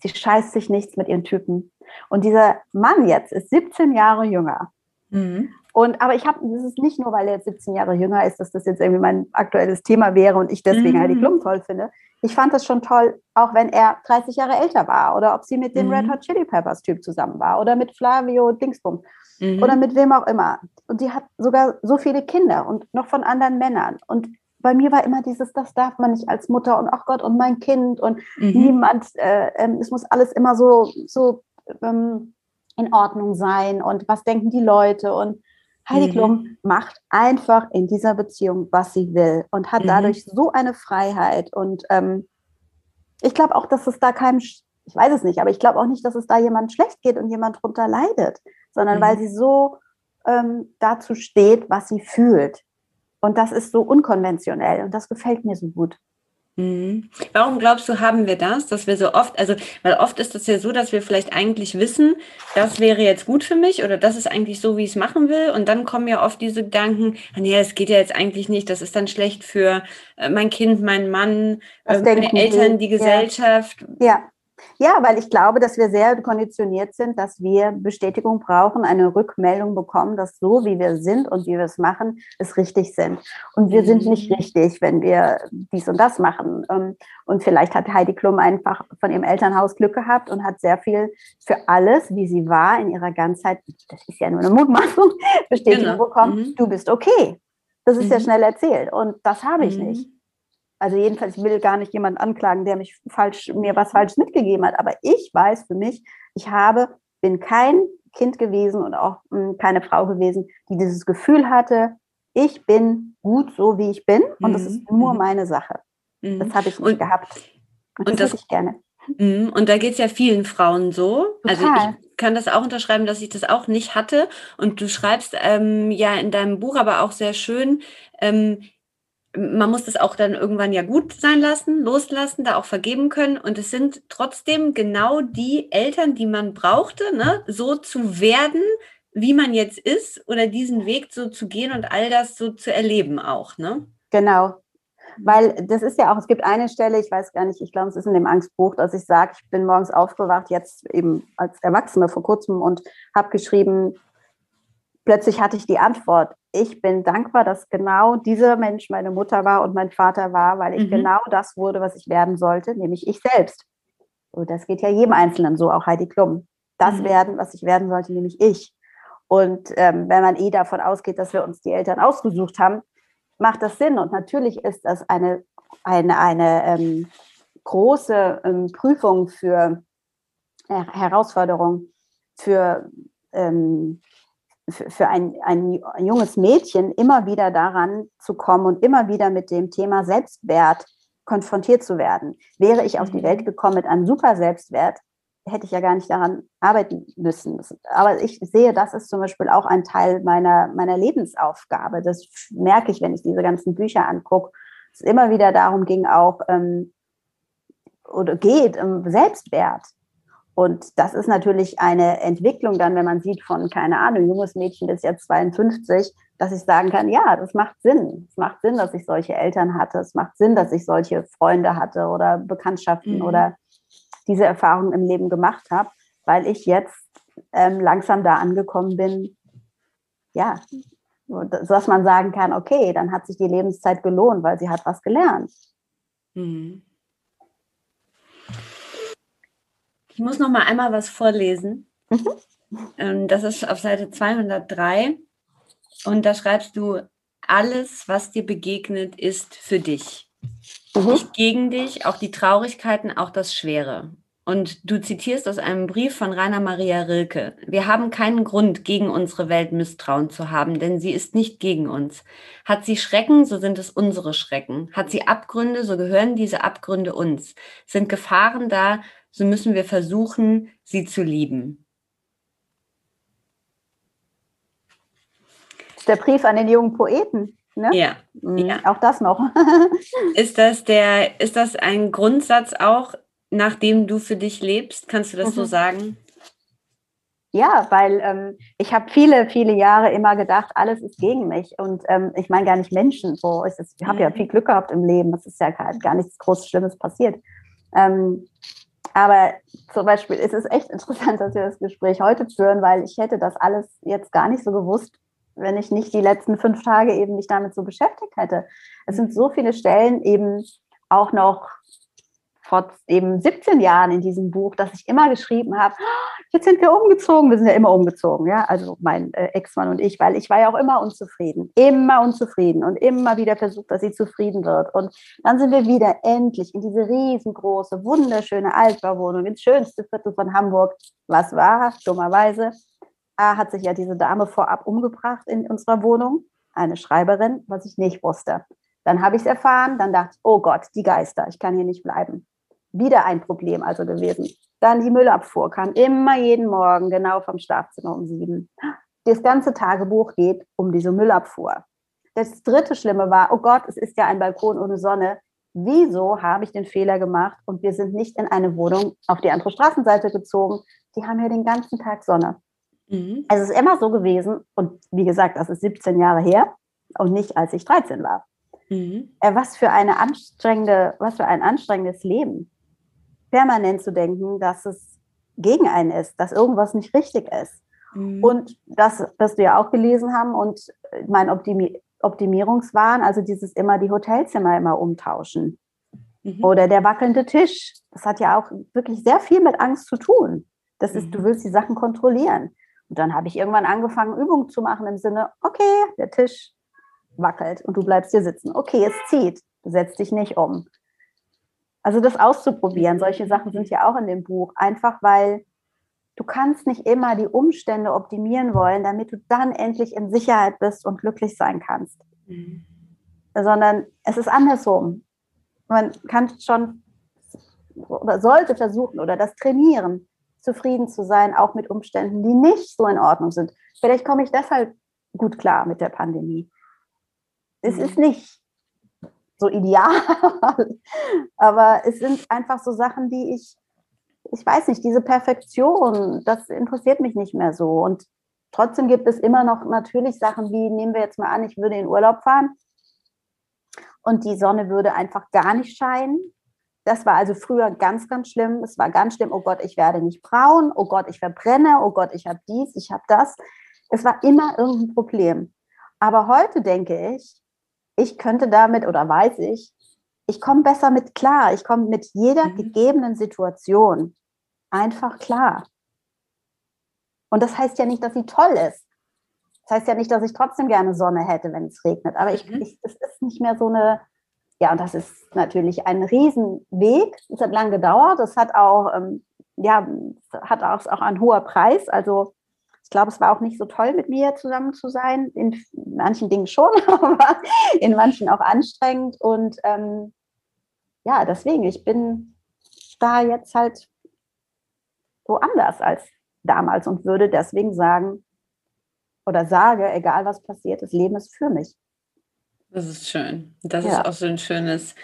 sie scheißt sich nichts mit ihren Typen. Und dieser Mann jetzt ist 17 Jahre jünger. Mhm. Und, aber ich habe, das ist nicht nur, weil er jetzt 17 Jahre jünger ist, dass das jetzt irgendwie mein aktuelles Thema wäre und ich deswegen mhm. Heidi Klum toll finde. Ich fand das schon toll, auch wenn er 30 Jahre älter war oder ob sie mit dem mhm. Red Hot Chili Peppers Typ zusammen war oder mit Flavio Dingsbum mhm. oder mit wem auch immer. Und die hat sogar so viele Kinder und noch von anderen Männern. Und bei mir war immer dieses, das darf man nicht als Mutter und ach Gott und mein Kind und mhm. niemand, äh, äh, es muss alles immer so, so ähm, in Ordnung sein und was denken die Leute und Heidi mhm. Klum macht einfach in dieser Beziehung, was sie will und hat mhm. dadurch so eine Freiheit. Und ähm, ich glaube auch, dass es da keinem, ich weiß es nicht, aber ich glaube auch nicht, dass es da jemand schlecht geht und jemand drunter leidet, sondern mhm. weil sie so ähm, dazu steht, was sie fühlt. Und das ist so unkonventionell und das gefällt mir so gut. Mhm. Warum glaubst du, haben wir das, dass wir so oft, also, weil oft ist es ja so, dass wir vielleicht eigentlich wissen, das wäre jetzt gut für mich oder das ist eigentlich so, wie ich es machen will. Und dann kommen ja oft diese Gedanken, ah, nee, es geht ja jetzt eigentlich nicht, das ist dann schlecht für äh, mein Kind, meinen Mann, äh, meine Eltern, die Gesellschaft. Ja. ja. Ja, weil ich glaube, dass wir sehr konditioniert sind, dass wir Bestätigung brauchen, eine Rückmeldung bekommen, dass so wie wir sind und wie wir es machen, es richtig sind. Und wir sind nicht mhm. richtig, wenn wir dies und das machen. Ähm, und vielleicht hat Heidi Klum einfach von ihrem Elternhaus Glück gehabt und hat sehr viel für alles, wie sie war, in ihrer Ganzheit, das ist ja nur eine Mutmaßung, Bestätigung genau. bekommen, mhm. du bist okay. Das ist mhm. ja schnell erzählt. Und das habe ich mhm. nicht. Also jedenfalls, ich will gar nicht jemanden anklagen, der mich falsch, mir was Falsches mitgegeben hat. Aber ich weiß für mich, ich habe, bin kein Kind gewesen und auch mh, hm, keine Frau gewesen, die dieses Gefühl hatte, ich bin gut so, wie ich bin und mhm. das ist nur mhm. meine Sache. Mhm. Das habe ich nicht und, gehabt. Und, und das, das ich gerne. Mhm. Und da geht es ja vielen Frauen so. Also Total. Also ich kann das auch unterschreiben, dass ich das auch nicht hatte. Und du schreibst ähm, ja in deinem Buch aber auch sehr schön, ähm, man muss das auch dann irgendwann ja gut sein lassen, loslassen, da auch vergeben können. Und es sind trotzdem genau die Eltern, die man brauchte, ne? so zu werden, wie man jetzt ist oder diesen Weg so zu gehen und all das so zu erleben auch. Ne? Genau. Weil das ist ja auch, es gibt eine Stelle, ich weiß gar nicht, ich glaube, es ist in dem Angstbuch, dass ich sage, ich bin morgens aufgewacht, jetzt eben als Erwachsene vor kurzem und habe geschrieben, plötzlich hatte ich die Antwort. Ich bin dankbar, dass genau dieser Mensch meine Mutter war und mein Vater war, weil ich mhm. genau das wurde, was ich werden sollte, nämlich ich selbst. Und das geht ja jedem Einzelnen so, auch Heidi Klum. Das mhm. werden, was ich werden sollte, nämlich ich. Und ähm, wenn man eh davon ausgeht, dass wir uns die Eltern ausgesucht haben, macht das Sinn. Und natürlich ist das eine, eine, eine ähm, große ähm, Prüfung für äh, Herausforderung für ähm, für ein, ein, junges Mädchen immer wieder daran zu kommen und immer wieder mit dem Thema Selbstwert konfrontiert zu werden. Wäre ich auf die Welt mhm. gekommen mit einem super Selbstwert, hätte ich ja gar nicht daran arbeiten müssen. Aber ich sehe, das ist zum Beispiel auch ein Teil meiner, meiner Lebensaufgabe. Das merke ich, wenn ich diese ganzen Bücher angucke. Es immer wieder darum ging auch, ähm, oder geht, um Selbstwert. Und das ist natürlich eine Entwicklung dann, wenn man sieht von, keine Ahnung, junges Mädchen ist jetzt 52, dass ich sagen kann, ja, das macht Sinn. Es macht Sinn, dass ich solche Eltern hatte. Es macht Sinn, dass ich solche Freunde hatte oder Bekanntschaften mhm. oder diese Erfahrungen im Leben gemacht habe, weil ich jetzt ähm, langsam da angekommen bin, ja, dass man sagen kann, okay, dann hat sich die Lebenszeit gelohnt, weil sie hat was gelernt. Mhm. Ich muss noch mal einmal was vorlesen. Mhm. Ähm, das ist auf Seite 203. Und da schreibst du, alles, was dir begegnet, ist für dich. Mhm. Nicht gegen dich, auch die Traurigkeiten, auch das Schwere. Und du zitierst aus einem Brief von Rainer Maria Rilke. Wir haben keinen Grund, gegen unsere Welt Misstrauen zu haben, denn sie ist nicht gegen uns. Hat sie Schrecken, so sind es unsere Schrecken. Hat sie Abgründe, so gehören diese Abgründe uns. Sind Gefahren da, so müssen wir versuchen, sie zu lieben. Der Brief an den jungen Poeten. Ne? Ja, mhm, ja. Auch das noch. ist, das der, ist das ein Grundsatz auch, nach dem du für dich lebst? Kannst du das mhm. so sagen? Ja, weil ähm, ich habe viele, viele Jahre immer gedacht, alles ist gegen mich. Und ähm, ich meine gar nicht Menschen. So, ich, ich habe ja mhm. viel Glück gehabt im Leben. Es ist ja gar, gar nichts Großes Schlimmes passiert. Ähm, aber zum Beispiel ist es echt interessant, dass wir das Gespräch heute führen, weil ich hätte das alles jetzt gar nicht so gewusst, wenn ich nicht die letzten fünf Tage eben mich damit so beschäftigt hätte. Es sind so viele Stellen eben auch noch vor eben 17 Jahren in diesem Buch, dass ich immer geschrieben habe, jetzt sind wir umgezogen, wir sind ja immer umgezogen, ja, also mein äh, Ex-Mann und ich, weil ich war ja auch immer unzufrieden, immer unzufrieden und immer wieder versucht, dass sie zufrieden wird. Und dann sind wir wieder endlich in diese riesengroße, wunderschöne Altbauwohnung, ins schönste Viertel von Hamburg. Was war, dummerweise, A, hat sich ja diese Dame vorab umgebracht in unserer Wohnung, eine Schreiberin, was ich nicht wusste. Dann habe ich es erfahren, dann dachte ich, oh Gott, die Geister, ich kann hier nicht bleiben wieder ein Problem also gewesen. Dann die Müllabfuhr kam immer jeden Morgen genau vom Schlafzimmer um sieben. Das ganze Tagebuch geht um diese Müllabfuhr. Das dritte Schlimme war, oh Gott, es ist ja ein Balkon ohne Sonne. Wieso habe ich den Fehler gemacht und wir sind nicht in eine Wohnung auf die andere Straßenseite gezogen? Die haben ja den ganzen Tag Sonne. Mhm. Es ist immer so gewesen, und wie gesagt, das ist 17 Jahre her und nicht als ich 13 war. Mhm. Äh, was für eine anstrengende, was für ein anstrengendes Leben permanent zu denken, dass es gegen einen ist, dass irgendwas nicht richtig ist. Mhm. Und das, was wir ja auch gelesen haben und mein Optimi Optimierungswahn, also dieses immer die Hotelzimmer immer umtauschen. Mhm. Oder der wackelnde Tisch. Das hat ja auch wirklich sehr viel mit Angst zu tun. Das ist, mhm. du willst die Sachen kontrollieren. Und dann habe ich irgendwann angefangen, Übungen zu machen im Sinne, okay, der Tisch wackelt und du bleibst hier sitzen. Okay, es zieht. Du setzt dich nicht um. Also das auszuprobieren, solche Sachen sind ja auch in dem Buch, einfach weil du kannst nicht immer die Umstände optimieren wollen, damit du dann endlich in Sicherheit bist und glücklich sein kannst. Mhm. Sondern es ist andersrum. Man kann schon oder sollte versuchen oder das trainieren, zufrieden zu sein, auch mit Umständen, die nicht so in Ordnung sind. Vielleicht komme ich deshalb gut klar mit der Pandemie. Es mhm. ist nicht so ideal. Aber es sind einfach so Sachen, die ich, ich weiß nicht, diese Perfektion, das interessiert mich nicht mehr so. Und trotzdem gibt es immer noch natürlich Sachen wie, nehmen wir jetzt mal an, ich würde in Urlaub fahren und die Sonne würde einfach gar nicht scheinen. Das war also früher ganz, ganz schlimm. Es war ganz schlimm, oh Gott, ich werde nicht braun, oh Gott, ich verbrenne, oh Gott, ich habe dies, ich habe das. Es war immer irgendein Problem. Aber heute denke ich, ich könnte damit oder weiß ich, ich komme besser mit klar. Ich komme mit jeder mhm. gegebenen Situation einfach klar. Und das heißt ja nicht, dass sie toll ist. Das heißt ja nicht, dass ich trotzdem gerne Sonne hätte, wenn es regnet. Aber ich, mhm. ich, es ist nicht mehr so eine, ja, und das ist natürlich ein Riesenweg. Es hat lang gedauert. Es hat auch, ähm, ja, hat auch, auch ein hoher Preis. Also ich glaube, es war auch nicht so toll, mit mir zusammen zu sein. In manchen Dingen schon, aber in manchen auch anstrengend. Und ähm, ja, deswegen, ich bin da jetzt halt woanders als damals und würde deswegen sagen oder sage, egal was passiert, das Leben ist für mich. Das ist schön. Das ja. ist auch so ein schönes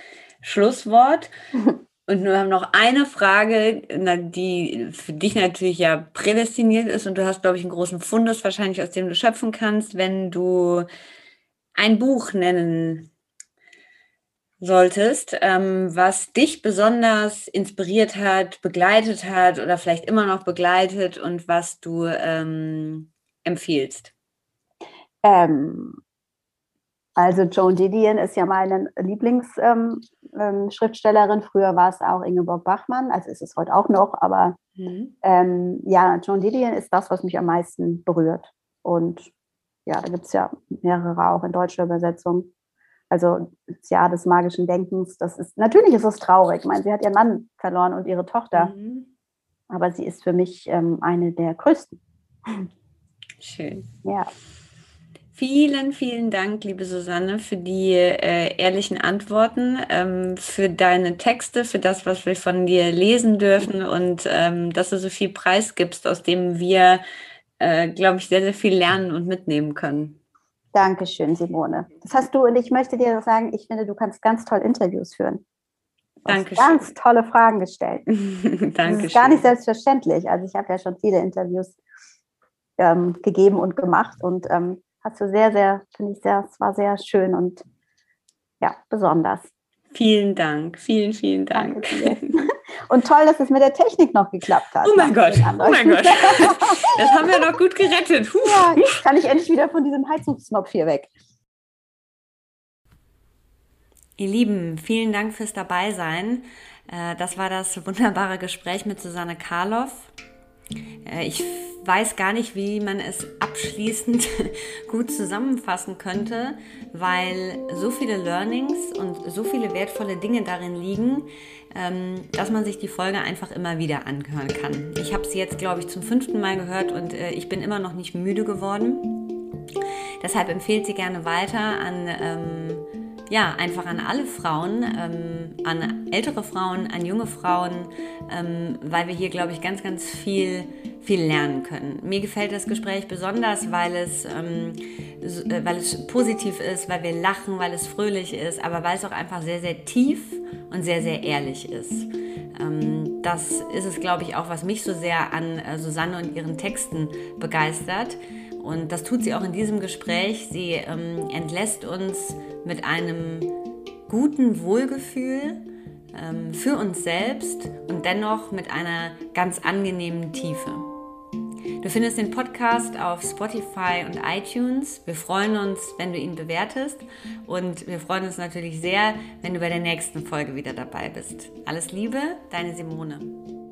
Schlusswort. Und wir haben noch eine Frage, die für dich natürlich ja prädestiniert ist und du hast, glaube ich, einen großen Fundus wahrscheinlich, aus dem du schöpfen kannst, wenn du ein Buch nennen solltest, ähm, was dich besonders inspiriert hat, begleitet hat oder vielleicht immer noch begleitet und was du ähm, empfiehlst. Ähm, also Joan Didion ist ja meine Lieblingsschriftstellerin. Ähm, ähm, Früher war es auch Ingeborg Bachmann, also ist es heute auch noch, aber mhm. ähm, ja, Joan Didion ist das, was mich am meisten berührt. Und ja, da gibt es ja mehrere auch in deutscher Übersetzung. Also das Jahr des magischen Denkens, das ist, natürlich ist es traurig. Ich meine, sie hat ihren Mann verloren und ihre Tochter. Mhm. Aber sie ist für mich ähm, eine der größten. Schön. Ja. Vielen, vielen Dank, liebe Susanne, für die äh, ehrlichen Antworten, ähm, für deine Texte, für das, was wir von dir lesen dürfen und ähm, dass du so viel Preis gibst, aus dem wir, äh, glaube ich, sehr, sehr viel lernen und mitnehmen können. Dankeschön, Simone. Das hast du und ich möchte dir sagen, ich finde, du kannst ganz toll Interviews führen. Danke. Ganz tolle Fragen gestellt. Danke. Das ist gar nicht selbstverständlich. Also ich habe ja schon viele Interviews ähm, gegeben und gemacht und ähm, hast du sehr, sehr, finde ich sehr, es war sehr schön und ja, besonders. Vielen Dank, vielen, vielen Dank. Und toll, dass es mit der Technik noch geklappt hat. Oh mein Gott, oh mein Gott. Das haben wir noch gut gerettet. Puh. Ja, kann ich endlich wieder von diesem Heizungsknopf hier weg. Ihr Lieben, vielen Dank fürs Dabeisein. Äh, das war das wunderbare Gespräch mit Susanne Karloff. Äh, ich weiß gar nicht, wie man es abschließend gut zusammenfassen könnte, weil so viele Learnings und so viele wertvolle Dinge darin liegen, ähm, dass man sich die Folge einfach immer wieder anhören kann. Ich habe sie jetzt, glaube ich, zum fünften Mal gehört und äh, ich bin immer noch nicht müde geworden. Deshalb empfehlt sie gerne weiter an ähm, ja, einfach an alle Frauen, ähm, an ältere Frauen, an junge Frauen, ähm, weil wir hier, glaube ich, ganz, ganz viel, viel lernen können. Mir gefällt das Gespräch besonders, weil es, ähm, äh, weil es positiv ist, weil wir lachen, weil es fröhlich ist, aber weil es auch einfach sehr, sehr tief und sehr, sehr ehrlich ist. Ähm, das ist es, glaube ich, auch, was mich so sehr an äh, Susanne und ihren Texten begeistert. Und das tut sie auch in diesem Gespräch. Sie ähm, entlässt uns mit einem guten Wohlgefühl ähm, für uns selbst und dennoch mit einer ganz angenehmen Tiefe. Du findest den Podcast auf Spotify und iTunes. Wir freuen uns, wenn du ihn bewertest und wir freuen uns natürlich sehr, wenn du bei der nächsten Folge wieder dabei bist. Alles Liebe, deine Simone.